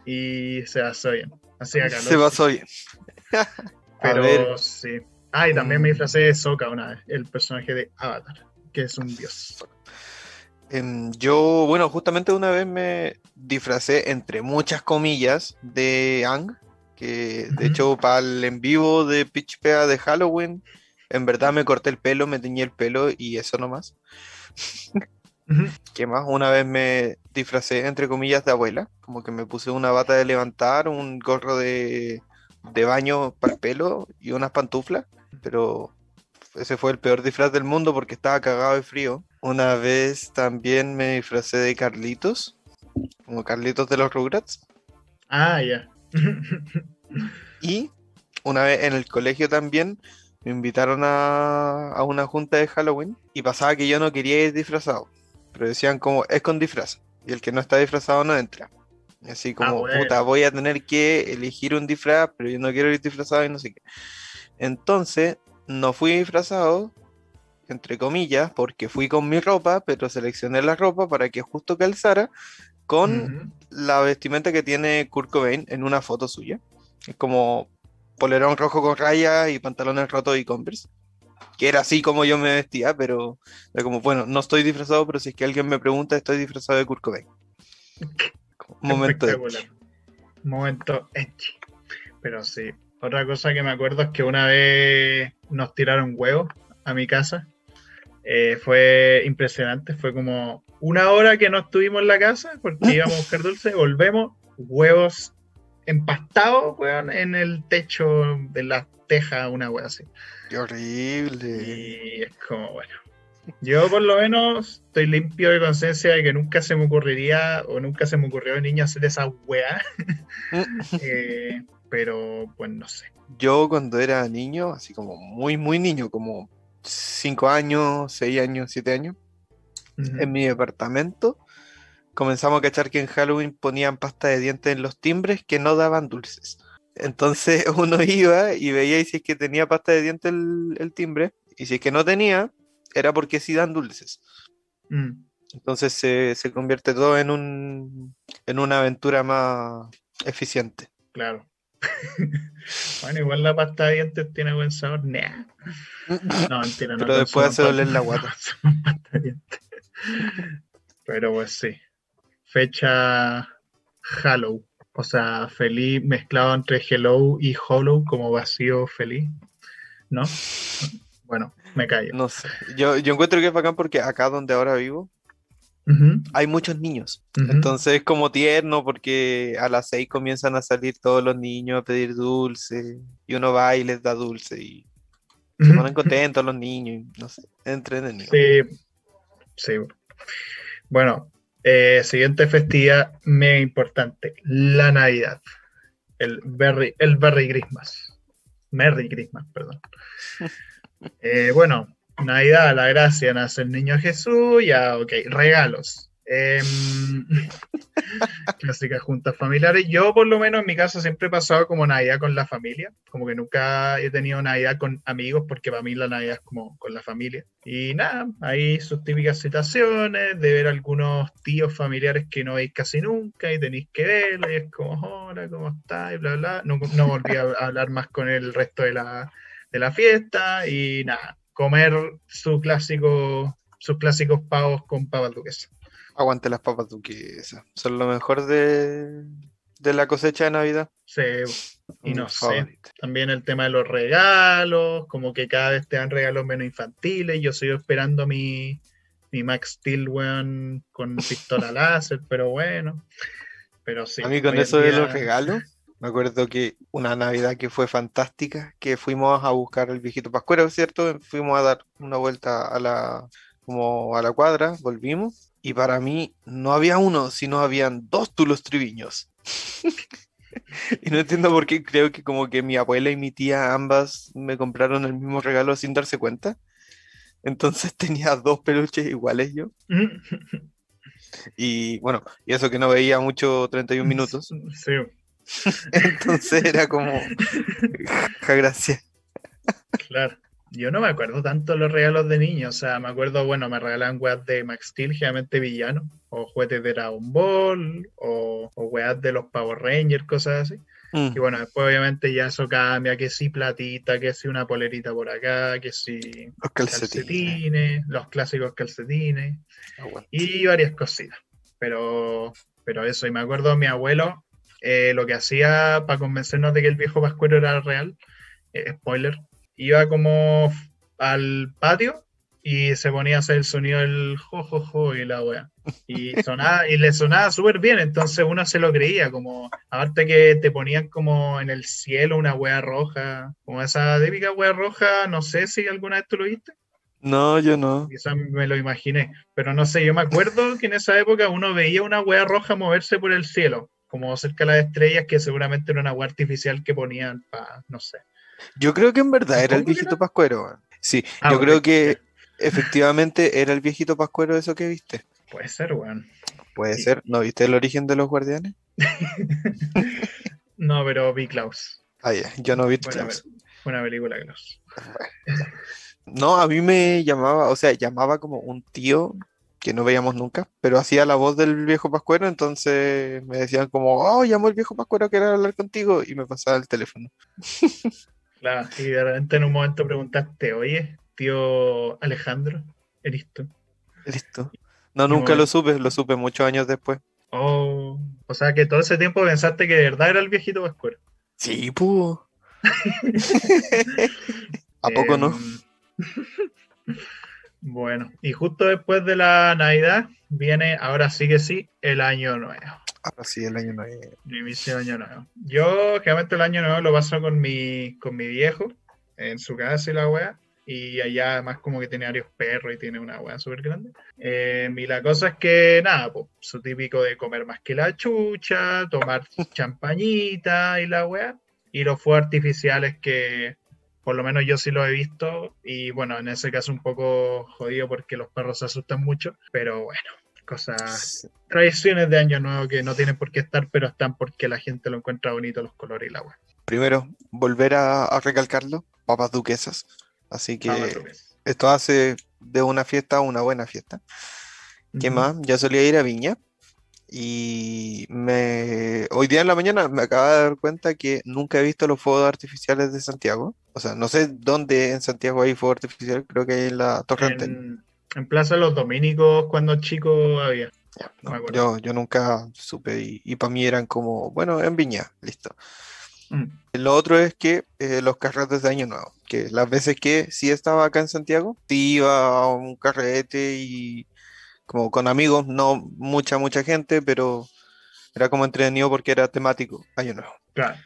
Y se pasó bien. Hacía calor. Se pasó bien. Pero sí. Ah, y también me Mm. disfracé de Sokka una vez, el personaje de Avatar, que es un dios. em, yo, bueno, justamente una vez me disfracé, entre muchas comillas, de Ang, que de hecho para el en vivo de Pitch Pea de Halloween, en verdad me corté el pelo, me teñí el pelo y eso nomás. Ujú. ¿Qué más? Una vez me disfracé, entre comillas, de abuela, como que me puse una bata de levantar, un gorro de, de baño para el pelo y unas pantuflas, pero ese fue el peor disfraz del mundo porque estaba cagado de frío. Una vez también me disfracé de Carlitos, como Carlitos de los Rugrats, Ah, ya. Y una vez en el colegio también me invitaron a, a una junta de Halloween y pasaba que yo no quería ir disfrazado, pero decían como es con disfraz y el que no está disfrazado no entra. Así como, bueno. puta, voy a tener que elegir un disfraz, pero yo no quiero ir disfrazado y no sé qué. Entonces, no fui disfrazado, entre comillas, porque fui con mi ropa, pero seleccioné la ropa para que justo calzara con Ujú. la vestimenta que tiene Kurt Cobain en una foto suya. Es como polerón rojo con rayas y pantalones rotos y Converse. Que era así como yo me vestía, pero era como, bueno, no estoy disfrazado, pero si es que alguien me pregunta, estoy disfrazado de Kurt Cobain. Momento. Momento edgy. Pero sí. Otra cosa que me acuerdo es que una vez nos tiraron huevos a mi casa. Eh, fue impresionante. Fue como una hora que no estuvimos en la casa porque íbamos a buscar dulce. Volvemos, huevos empastados, weón, en el techo de la teja, una wea así. Qué horrible. Y es como, bueno. Yo por lo menos estoy limpio de conciencia de que nunca se me ocurriría o nunca se me ocurrió de niño hacer esa weá. Eh, pero pues no sé. Yo cuando era niño, así como muy, muy niño, como 5 años, 6 años, 7 años, En mi departamento, comenzamos a cachar que en Halloween ponían pasta de dientes en los timbres que no daban dulces. Entonces uno iba y veía y si es que tenía pasta de dientes el, el timbre, y si es que no tenía, era porque sí dan dulces. Mm, Entonces se, se convierte todo en un en una aventura más eficiente. claro. bueno, igual la pasta de dientes tiene buen sabor. Nah. No, mentira, no. Pero después hace doler la guata. no consuman pasta de dientes. Pero pues sí. Fecha Hollow. O sea, feliz mezclado entre hello y hollow como vacío feliz. ¿No? Bueno, me callo. No sé. Yo, yo encuentro que es bacán porque acá donde ahora vivo hay muchos niños. Entonces es como tierno porque a las seis comienzan a salir todos los niños a pedir dulce y uno va y les da dulce y se ponen contentos los niños y no sé, entretenido. Sí, sí. Bueno, eh, siguiente festividad mega importante, la Navidad. El Berry, el Berry Christmas. Merry Christmas, perdón. Eh, bueno, Navidad, la gracia, nace el niño Jesús, ya, ok, regalos. Em, clásicas juntas familiares. Yo, por lo menos, en mi casa siempre he pasado como Navidad con la familia. Como que nunca he tenido Navidad con amigos, porque para mí la Navidad es como con la familia. Y nada, hay sus típicas situaciones de ver algunos tíos familiares que no veis casi nunca y tenéis que verlos y es como, hola, ¿cómo estás? Y bla, bla. No, no volví a hablar más con el resto de la, de la fiesta y nada, comer su clásico, sus clásicos pavos con pavas duquesas. Aguante las papas duquesas. Son lo mejor de, de la cosecha de Navidad. Sí, y no sé, también el tema de los regalos, como que cada vez te dan regalos menos infantiles. Yo sigo esperando mi, mi Max Steel, weón, con pistola láser, pero bueno. Pero sí. A mí con eso de los regalos, me acuerdo que una Navidad que fue fantástica, que fuimos a buscar al viejito Pascuero, ¿cierto? Fuimos a dar una vuelta a la, como a la cuadra, volvimos, y para mí no había uno, sino habían dos tulos triviños. Y no entiendo por qué, creo que como que mi abuela y mi tía ambas me compraron el mismo regalo sin darse cuenta. Entonces tenía dos peluches iguales yo. Y bueno, y eso que no veía mucho 31 minutos. Sí, Entonces era como, ja, gracias. claro. Yo no me acuerdo tanto los regalos de niños, o sea, me acuerdo, bueno, me regalaban weas de Max Steel, generalmente villano, o juguetes de Dragon Ball, o, o weas de los Power Rangers, cosas así. Mm, Y bueno, después obviamente ya eso cambia, que si platita, que si una polerita por acá, que si Los calcetines. calcetines, los clásicos calcetines, Aguante. y varias cositas. Pero, pero eso, y me acuerdo mi abuelo, eh, lo que hacía para convencernos de que el viejo Pascuero era real, eh, spoiler, iba como al patio y se ponía a hacer el sonido del jo, jo, jo y la wea. Y, sonaba, y le sonaba súper bien, entonces uno se lo creía, como, aparte que te ponían como en el cielo una wea roja, como esa típica wea roja, no sé si alguna vez tú lo viste. No, yo no. Quizás me lo imaginé, pero no sé, yo me acuerdo que en esa época uno veía una hueá roja moverse por el cielo, como cerca de las estrellas, que seguramente era una hueá artificial que ponían para, no sé. Yo creo que en verdad era el ¿Cómo que viejito era? Pascuero. weón. Sí, Ah, yo creo que efectivamente era el viejito Pascuero eso que viste. Puede ser, weón. Puede Sí. ser. ¿No viste el origen de los guardianes? No, pero vi Klaus. Ah, ya, yo no vi Buena, Klaus. buena película, Klaus. No, a mí me llamaba, o sea, llamaba como un tío que no veíamos nunca, pero hacía la voz del viejo Pascuero, entonces me decían como, oh, llamó el viejo Pascuero, quiero hablar contigo, y me pasaba el teléfono. Claro, y de repente en un momento preguntaste, oye, tío Alejandro, ¿eres tú? Listo. No, nunca lo supe, lo supe muchos años después. Oh, o sea que todo ese tiempo pensaste que de verdad era el viejito Pascuero. Sí, pu. ¿A poco no? Bueno, y justo después de la Navidad viene, ahora sí que sí, el año nuevo. Ahora sí, el año nuevo. El inicio año nuevo. Yo, generalmente, el año nuevo lo paso con mi, con mi viejo, en su casa y la wea. Y allá, además, como que tiene varios perros y tiene una wea súper grande. Eh, y la cosa es que, nada, pues, su típico de comer más que la chucha, tomar champañita y la wea. Y los fuegos artificiales que, por lo menos yo sí los he visto. Y bueno, en ese caso un poco jodido porque los perros se asustan mucho. Pero bueno, cosas tradiciones de Año Nuevo que no tienen por qué estar, pero están porque la gente lo encuentra bonito los colores y la wea. primero, volver a, recalcarlo, papas duquesas. Así que duquesas. esto hace de una fiesta una buena fiesta. ¿Qué Ujú. más? Ya solía ir a Viña y me... hoy día en la mañana me acaba de dar cuenta que nunca he visto los fuegos artificiales de Santiago. O sea, no sé dónde en Santiago hay fuego artificial, creo que hay en la Torre Antel. En, en Plaza de los Dominicos, cuando chico había. Ya, no yo, yo nunca supe y, para mí eran como, bueno, en Viña, listo. Mm. Lo otro es que eh, los carretes de Año Nuevo, que las veces que sí estaba acá en Santiago, sí iba a un carrete y como con amigos, no mucha, mucha gente, pero era como entretenido porque era temático, Año Nuevo. Claro.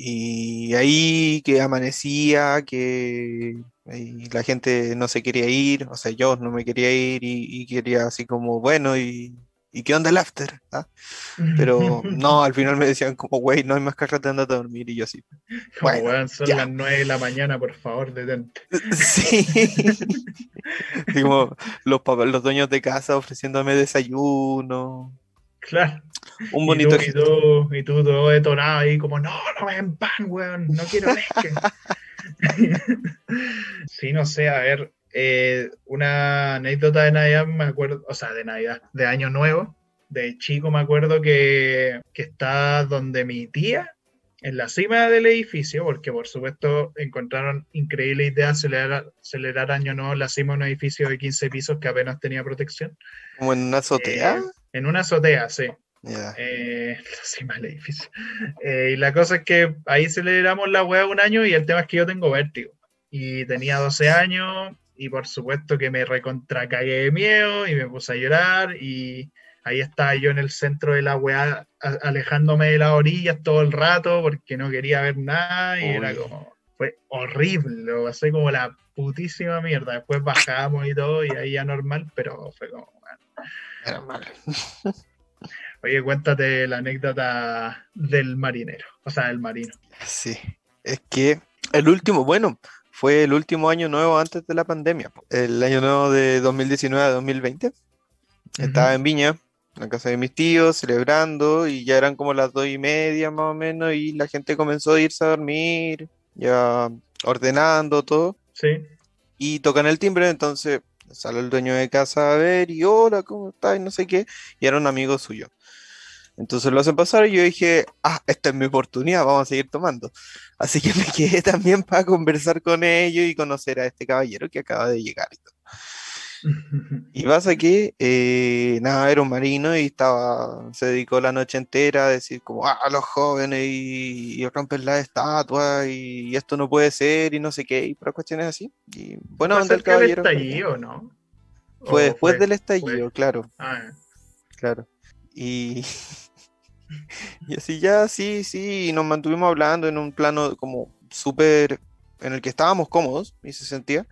Y ahí que amanecía, que la gente no se quería ir, o sea, yo no me quería ir y, y quería así como, bueno, y, ¿y qué onda el after? ¿Ah? Pero no, al final me decían como, güey, no hay más carrete, andate a dormir, y yo así, Como, bueno, weón, son ya. las 9 de la mañana, por favor, detente. Sí. Como los los dueños de casa ofreciéndome desayuno. Claro. Un Y bonito tú, y tú, y tú todo detonado ahí, como, no, no me den pan, weón, no quiero leche. sí, no sé, a ver, eh, una anécdota de Navidad, me acuerdo, o sea, de Navidad, de Año Nuevo, de chico me acuerdo que, que está donde mi tía, en la cima del edificio, porque por supuesto encontraron increíble idea de acelerar, acelerar Año Nuevo en la cima de un edificio de 15 pisos que apenas tenía protección. como en una azotea. Eh, en una azotea, sí. Ya. Eh, del edificio. Eh, y la cosa es que ahí celebramos la weá un año y el tema es que yo tengo vértigo. Y tenía 12 años y por supuesto que me recontra cagué de miedo y me puse a llorar y ahí estaba yo en el centro de la weá alejándome de las orillas todo el rato porque no quería ver nada y era Uy. como... Fue horrible, lo pasé como la putísima mierda. Después bajamos y todo y ahí ya normal, pero fue como... bueno. Era mal. Oye, cuéntate la anécdota del marinero, o sea, del marino. Sí. Es que el último, bueno, fue el último año nuevo antes de la pandemia. El año nuevo de 2019 a 2020. Estaba en Viña, en la casa de mis tíos, celebrando, y ya eran como las dos y media más o menos, y la gente comenzó a irse a dormir, ya ordenando todo, Sí, y tocan el timbre, entonces sale el dueño de casa a ver, y hola, ¿cómo estás? Y no sé qué, y era un amigo suyo. Entonces lo hacen pasar y yo dije, ah, esta es mi oportunidad, vamos a seguir tomando. Así que me quedé también para conversar con ellos y conocer a este caballero que acaba de llegar. y todo. Y pasa que, eh, nada, era un marino y estaba, se dedicó la noche entera a decir como, ah, los jóvenes y, y rompen la estatua y, esto no puede ser y no sé qué, y por cuestiones así. Y bueno, ¿Fue el caballero estallido, no? fue ¿O después del estallido, claro, Ah, claro. Y, y así ya, sí, sí, y nos mantuvimos hablando en un plano como súper, en el que estábamos cómodos y se sentía.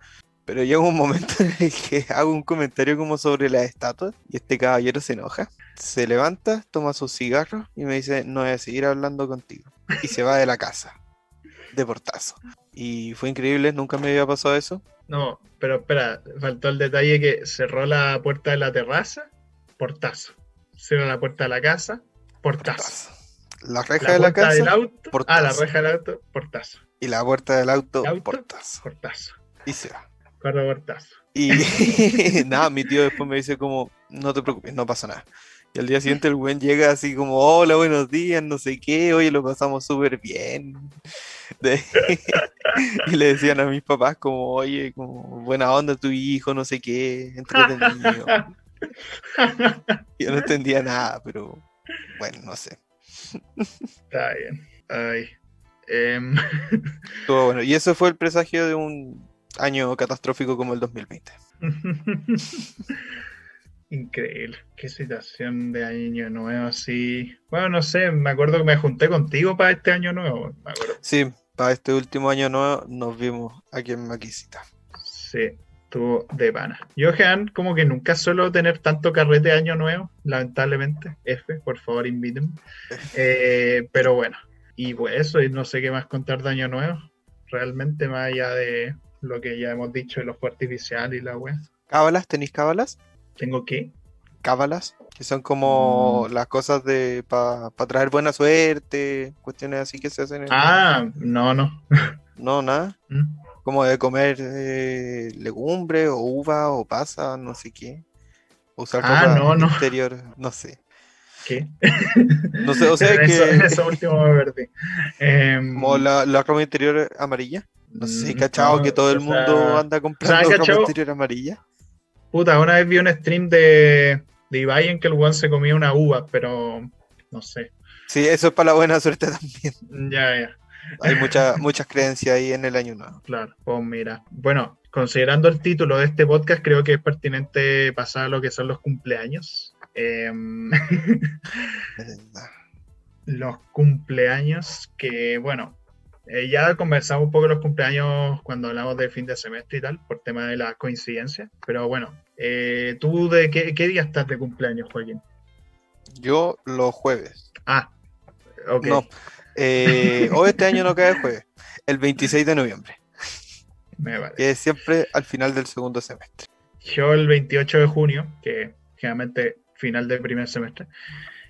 Pero llega un momento en el que hago un comentario como sobre las estatuas y este caballero se enoja, se levanta, toma sus cigarros y me dice, no voy a seguir hablando contigo. Y se va de la casa, de portazo. Y fue increíble, nunca me había pasado eso. no, pero espera, faltó el detalle que cerró la puerta de la terraza, portazo. Cerró la puerta de la casa, portazo. Portazo. La reja La de la puerta del casa auto, ah, portazo. la reja del auto, portazo. y la puerta del auto, ¿Auto? portazo. Portazo. Y se va. Y nada, mi tío después me dice como, no te preocupes, no pasa nada. Y al día siguiente el buen llega así como, hola, buenos días, no sé qué, oye, lo pasamos súper bien. De- y le decían a mis papás como, oye, como, buena onda tu hijo, no sé qué, entretenido. Yo no entendía nada, pero bueno, no sé. Está bien. Ay. Em, Estuvo bueno. Y eso fue el presagio de un año catastrófico como el 2020. Increíble, qué situación de año nuevo así. Bueno, no sé, me acuerdo que me junté contigo para este año nuevo, me acuerdo. Sí, para este último año nuevo nos vimos aquí en Maquisita. Sí, estuvo de pana. Yo, Jean, como que nunca suelo tener tanto carrete de año nuevo, lamentablemente. F, por favor, invítenme. Eh, pero bueno, y pues eso, y no sé qué más contar de año nuevo. Realmente, más allá de lo que ya hemos dicho de los fuegos artificiales y la wea. ¿Cábalas? ¿Tenéis cábalas? ¿Tengo que? ¿Cábalas? Que son como las cosas de para traer buena suerte, cuestiones así que se hacen. en- Ah, no, no. No, nada. Mm. Como de comer eh, legumbre o uva o pasa, no sé qué. Usar Ah, no, no. interior, no sé. ¿Qué? No sé, o sea, En eso, en que eso último me perdí. Em, como la, la ropa interior amarilla. No sé, mm, cachado no, que todo el o sea, mundo anda comprando ropa interior amarilla. Puta, una vez vi un stream de, de Ibai en que el weón se comía una uva, pero no sé. Sí, eso es para la buena suerte también. Ya, ya, Hay muchas muchas creencias ahí en el año nuevo. claro. Pues mira. Bueno, considerando el título de este podcast, creo que es pertinente pasar a lo que son los cumpleaños. Em, los cumpleaños que, bueno, eh, ya conversamos un poco de los cumpleaños cuando hablamos del fin de semestre y tal, por tema de las coincidencias. Pero bueno, eh, ¿tú de qué, qué día estás de cumpleaños, Joaquín? Yo los jueves. Ah, ok. No. Eh, hoy este año no cae jueves. El 26 de noviembre. Me vale. Que es siempre al final del segundo semestre. Yo el 28 de junio, que generalmente final del primer semestre.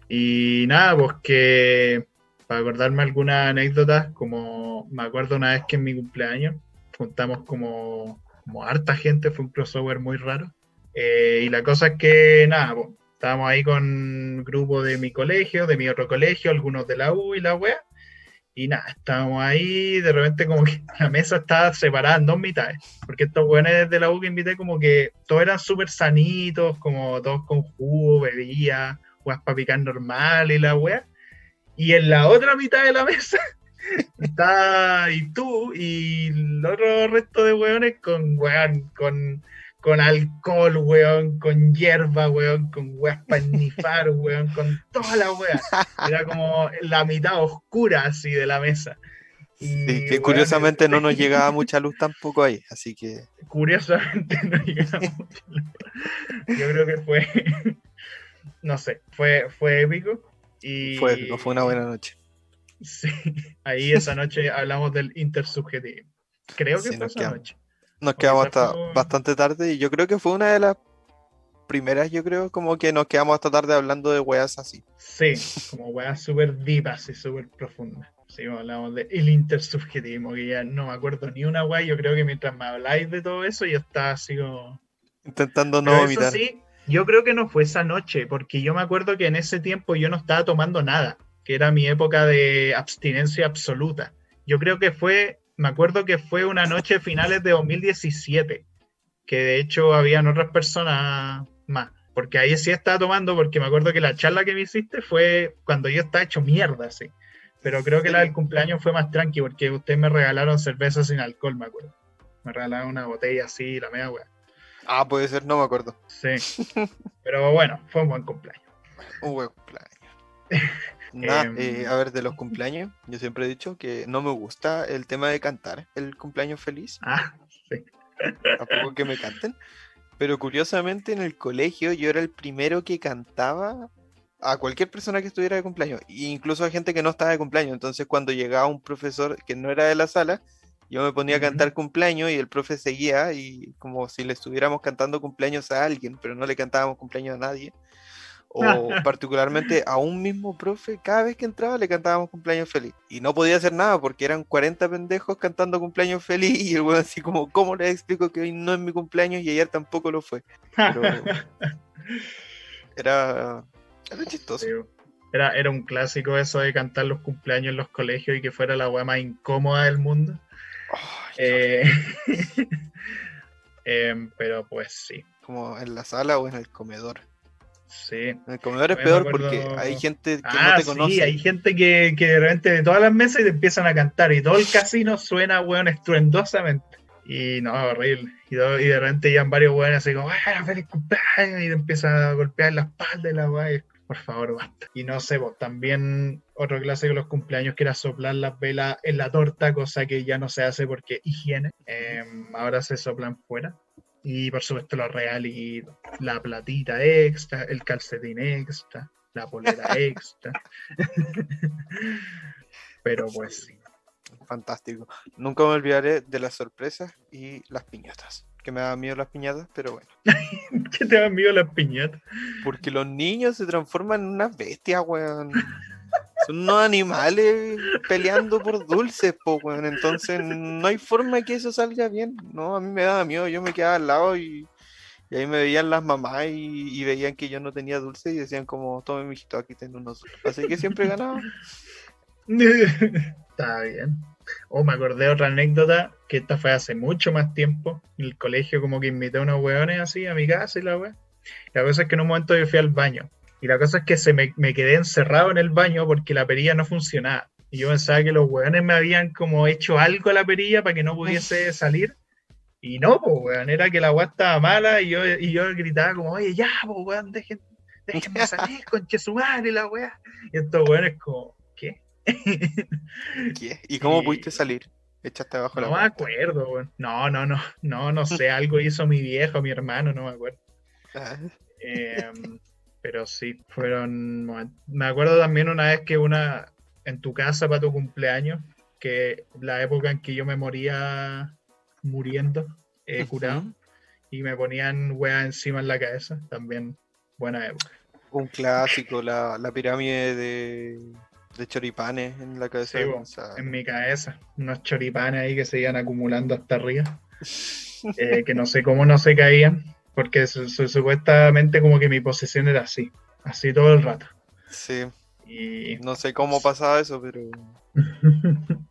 Y nada, pues que para acordarme alguna anécdota, como me acuerdo una vez que en mi cumpleaños juntamos como, como harta gente, fue un crossover muy raro. Eh, y la cosa es que nada, pues, estábamos ahí con un grupo de mi colegio, de mi otro colegio, algunos de la U y la wea. Y nada, estábamos ahí, de repente como que la mesa estaba separada en dos mitades. Porque estos weones de la U que invité como que todos eran súper sanitos, como todos con jugo, bebía, weas para picar normal y la wea. Y en la otra mitad de la mesa está y tú y el otro resto de weones con weón, con, con alcohol, weón, con hierba, weón, con weas para nifar, weón, con toda la wea. Era como la mitad oscura así de la mesa. Y, Sí, que weón, curiosamente no nos llegaba mucha luz tampoco ahí, así que curiosamente no llegamos mucho. Yo creo que fue, no sé, fue, fue épico. Y fue, no fue una buena noche. Sí, ahí esa noche hablamos del intersubjetivo. Creo que Sí, fue nos esa quedamos. noche. Nos quedamos hasta fue- bastante tarde y yo creo que fue una de las primeras, yo creo, como que nos quedamos hasta tarde hablando de weas así. Sí, como weas súper deepas y súper profundas. Sí, hablamos del el intersubjetivismo, que ya no me acuerdo ni una wea. Yo creo que mientras me habláis de todo eso, yo estaba así como. Intentando no Pero vomitar. eso sí, yo creo que no fue esa noche, porque yo me acuerdo que en ese tiempo yo no estaba tomando nada, que era mi época de abstinencia absoluta. Yo creo que fue, me acuerdo que fue una noche finales de 2017, que de hecho habían otras personas más, porque ahí sí estaba tomando, porque me acuerdo que la charla que me hiciste fue cuando yo estaba hecho mierda, sí. Pero creo que la del cumpleaños fue más tranqui, porque ustedes me regalaron cerveza sin alcohol, me acuerdo. Me regalaron una botella así, la media wea. Ah, puede ser, no me acuerdo. Sí. Pero bueno, fue un buen cumpleaños. Un buen cumpleaños. Nada, Em. eh, a ver, de los cumpleaños, yo siempre he dicho que no me gusta el tema de cantar el cumpleaños feliz, Ah, sí. tampoco que me canten, pero curiosamente en el colegio yo era el primero que cantaba a cualquier persona que estuviera de cumpleaños, incluso a gente que no estaba de cumpleaños, entonces cuando llegaba un profesor que no era de la sala, yo me ponía a cantar cumpleaños y el profe seguía y como si le estuviéramos cantando cumpleaños a alguien, pero no le cantábamos cumpleaños a nadie. O particularmente a un mismo profe, cada vez que entraba le cantábamos cumpleaños feliz. Y no podía hacer nada porque eran 40 pendejos cantando cumpleaños feliz y el weón así como, ¿cómo les explico que hoy no es mi cumpleaños y ayer tampoco lo fue? Pero era, era chistoso. Era, era un clásico eso de cantar los cumpleaños en los colegios y que fuera la weá más incómoda del mundo. Eh, em, pero pues sí, Como en la sala o en el comedor. sí. En el comedor es peor acuerdo- porque hay gente que Ah, no te sí, conoce. hay gente que, que de repente de todas las mesas y te empiezan a cantar y todo el casino suena, weón, estruendosamente. Y no, horrible. Y, de repente llegan varios weones así como, ¡ah, feliz cumpleaños! Y te empiezan a golpear la espalda y la weá. Por favor, basta. Y no sé, vos, también otro clásico de los cumpleaños que era soplar las velas en la torta, cosa que ya no se hace porque higiene. Em, ahora se soplan fuera. Y por supuesto los regalitos, la platita extra, el calcetín extra, la polera extra. Pero pues sí. Fantástico. Nunca me olvidaré de las sorpresas y las piñatas. porque me daban miedo las piñatas, pero bueno. ¿Qué te dan miedo las piñatas? Porque los niños se transforman en unas bestias, weón. Son unos animales peleando por dulces, po, weón. Entonces no hay forma que eso salga bien. No, a mí me daba miedo. Yo me quedaba al lado y, ahí me veían las mamás y, veían que yo no tenía dulce y decían como, tome mijito, aquí tengo unos. Así que siempre ganaba. Está bien. Oh, me acordé otra anécdota, que esta fue hace mucho más tiempo. En el colegio como que invité a unos weones así a mi casa y la wea. La cosa es que en un momento yo fui al baño. Y la cosa es que se me, me quedé encerrado en el baño porque la perilla no funcionaba. Y yo pensaba que los weones me habían como hecho algo a la perilla para que no pudiese salir. Y no, pues weón, era que la weá estaba mala y yo, y yo gritaba como, oye, ya, pues weón, dejen, déjenme salir, conche su madre, la weá. Y estos weones como, ¿qué? ¿Qué? ¿Y cómo Y- pudiste salir? Echaste abajo la No me acuerdo, weón. No, no, no, no, no sé, algo hizo mi viejo, mi hermano, no me acuerdo. Em, pero sí, fueron. Me acuerdo también una vez que una, en tu casa para tu cumpleaños, que la época en que yo me moría muriendo, eh, curado, y me ponían weas encima en la cabeza, también buena época. Un clásico, la, la pirámide de, de choripanes en la cabeza Sí, de bo, Gonzalo. en mi cabeza, unos choripanes ahí que se iban acumulando hasta arriba. eh, que no sé cómo no se caían, porque su- su- supuestamente como que mi posición era así, así todo el rato. Sí, Y no sé cómo pasaba eso, pero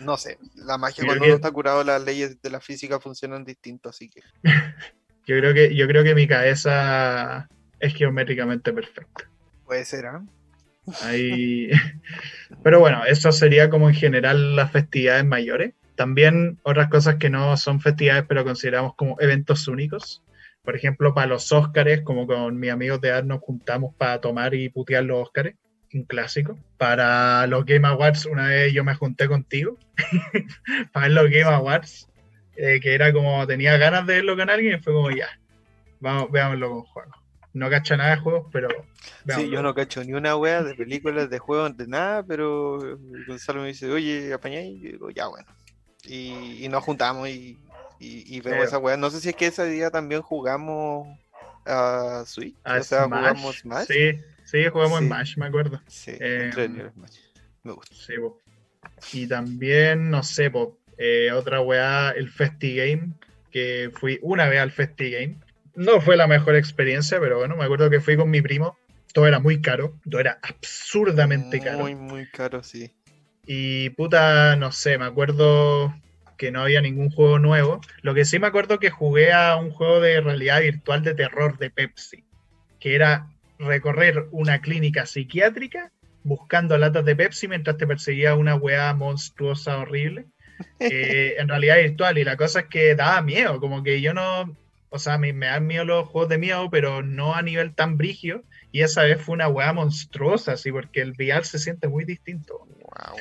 no sé. La magia cuando que- uno está curado, las leyes de la física funcionan distinto, así que yo creo que yo creo que mi cabeza es geométricamente perfecta. puede ser, ¿ah? Ahí... Pero bueno, eso sería como en general las festividades mayores. También otras cosas que no son festividades, pero consideramos como eventos únicos. Por ejemplo, para los Óscares, como con mis amigos de AR nos juntamos para tomar y putear los Óscares, un clásico. Para los Game Awards, una vez yo me junté contigo para ver los Game Awards, eh, que era como tenía ganas de verlo con alguien y fue como ya, vamos, veámoslo con juegos. No cacha nada de juegos, pero Sí, yo no cacho ni una wea de películas, de juegos, de nada, pero Gonzalo me dice, oye, apañáis, y digo, ya bueno. Y, y nos juntamos y, y, y vemos esa wea. No sé si es que ese día también jugamos a Switch, A o sea, Smash. jugamos Smash. Sí, sí, jugamos Sí. en Smash, me acuerdo. Sí, Eh, Smash. Me gusta. Sí, po. Y también, no sé, po, eh, otra weá, el FestiGame, que fui una vez al FestiGame. No fue la mejor experiencia, pero bueno, me acuerdo que fui con mi primo. Todo era muy caro, todo era absurdamente caro. Muy, muy caro, sí. Y puta, no sé, me acuerdo que no había ningún juego nuevo. Lo que sí me acuerdo que jugué a un juego de realidad virtual de terror de Pepsi, que era recorrer una clínica psiquiátrica buscando latas de Pepsi mientras te perseguía una weá monstruosa horrible. eh, en realidad virtual. Y la cosa es que daba miedo, como que yo no. O sea, me, me dan miedo los juegos de miedo, pero no a nivel tan brigio. Y esa vez fue una weá monstruosa, así, porque el VR se siente muy distinto. Wow,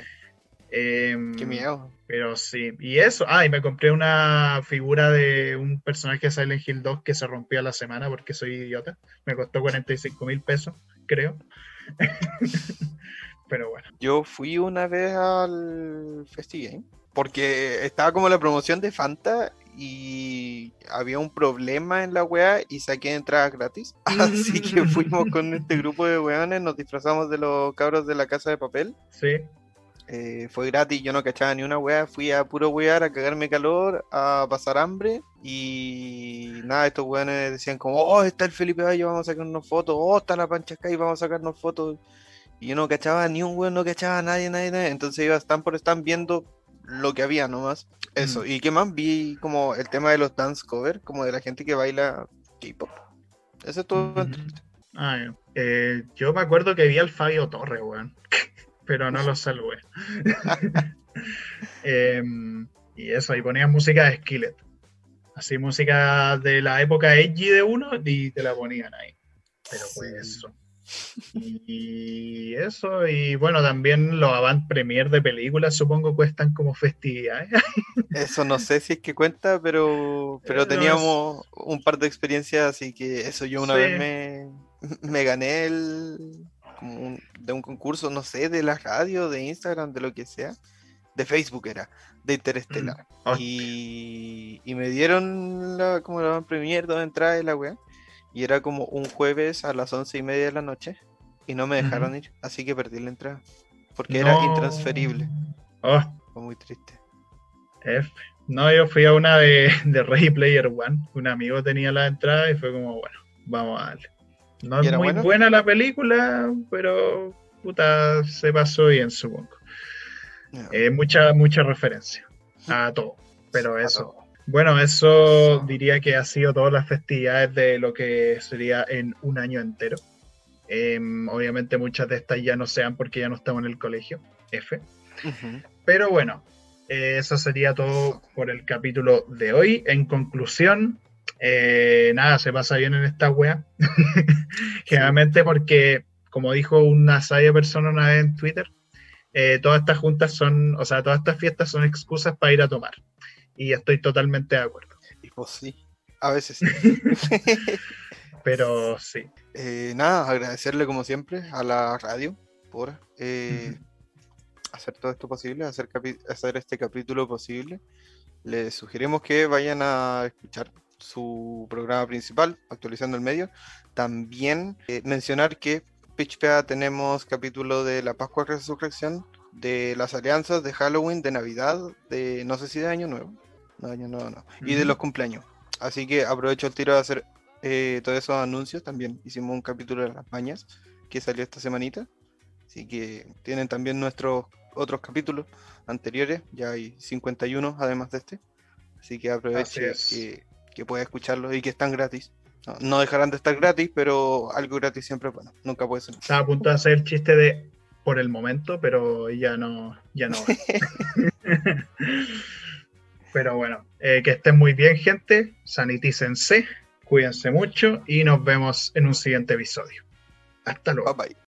Em, qué miedo. Pero sí, y eso, ah, y me compré una figura de un personaje de Silent Hill 2 que se rompió a la semana porque soy idiota. Me costó 45 mil pesos, creo. Pero bueno, Yo fui una vez al FestiGame porque estaba como la promoción de Fanta y había un problema en la wea y saqué entradas gratis. Así que fuimos con este grupo de weones, nos disfrazamos de los cabros de la casa de papel. sí, Eh, fue gratis, yo no cachaba ni una wea, fui a puro wear, a cagarme calor, a pasar hambre y nada, estos weones decían como, oh, está el Felipe Bayo, vamos a sacarnos fotos, oh, está la Pancha Sky, vamos a sacarnos fotos. Y yo no cachaba ni un weón, no cachaba a nadie, nadie, nadie. Entonces iba stand por stand viendo lo que había nomás. Eso, Mm. y qué más vi como el tema de los dance cover, como de la gente que baila K-pop. Eso es todo. Mm. Ah. Eh, yo me acuerdo que vi al Fabio Torre, weón. Pero no lo saludé. Em, y eso, y ponían música de Skillet. Así, música de la época edgy de uno y te la ponían ahí. Pero pues eso. Y eso, y bueno, también los avant premier de películas supongo cuestan como festividades. Eso no sé si es que cuenta, pero, pero Eh, no, teníamos un par de experiencias, así que eso yo una Sí. vez me, me gané el como un- de un concurso, no sé, de la radio, de Instagram, de lo que sea. de Facebook era, de Interestelar. Mm. Oh. Y, y me dieron la, como la premier dos entradas de la weá. Y era como un jueves a las once y media de la noche. Y no me dejaron ir, así que perdí la entrada. Porque era intransferible. Oh, Fue muy triste. F. No, yo fui a una de, de Ready Player One. Un amigo tenía la entrada y fue como, bueno, vamos a darle. No ¿Y es muy buena? buena la película, pero puta, se pasó bien, supongo. Ya. Eh, mucha, mucha referencia a todo. Pero eso. todo. Bueno, eso diría que ha sido todas las festividades de lo que sería en un año entero. Em, obviamente muchas de estas ya no sean porque ya no estamos en el colegio. F. Pero bueno, eh, eso sería todo por el capítulo de hoy. En conclusión, eh, nada, se pasa bien en esta wea. Generalmente porque, como dijo una sabia persona una vez en Twitter, eh, todas estas juntas son, o sea, todas estas fiestas son excusas para ir a tomar. Y estoy totalmente de acuerdo. Y pues sí, a veces sí. Pero sí. Eh, nada, agradecerle como siempre a la radio por eh, hacer todo esto posible, hacer, hacer este capítulo posible. Les sugerimos que vayan a escuchar su programa principal, actualizando el medio. También eh, mencionar que PitchPea tenemos capítulo de la Pascua Resurrección, de las alianzas, de Halloween, de Navidad, de no sé si de Año Nuevo. No, Año Nuevo no. Y de los cumpleaños. Así que aprovecho el tiro de hacer eh, todos esos anuncios. También hicimos un capítulo de las mañas que salió esta semanita. Así que tienen también nuestros otros capítulos anteriores. Ya hay 51 además de este. Así que aproveche Así es. que, que pueda escucharlos y que están gratis. No, no dejarán de estar gratis, pero algo gratis siempre es bueno. Nunca puede ser. Estaba a punto de hacer el chiste de por el momento, pero ya no, ya no. pero bueno, eh, que estén muy bien, gente. Sanitícense, cuídense mucho y nos vemos en un siguiente episodio. Hasta luego. Bye bye.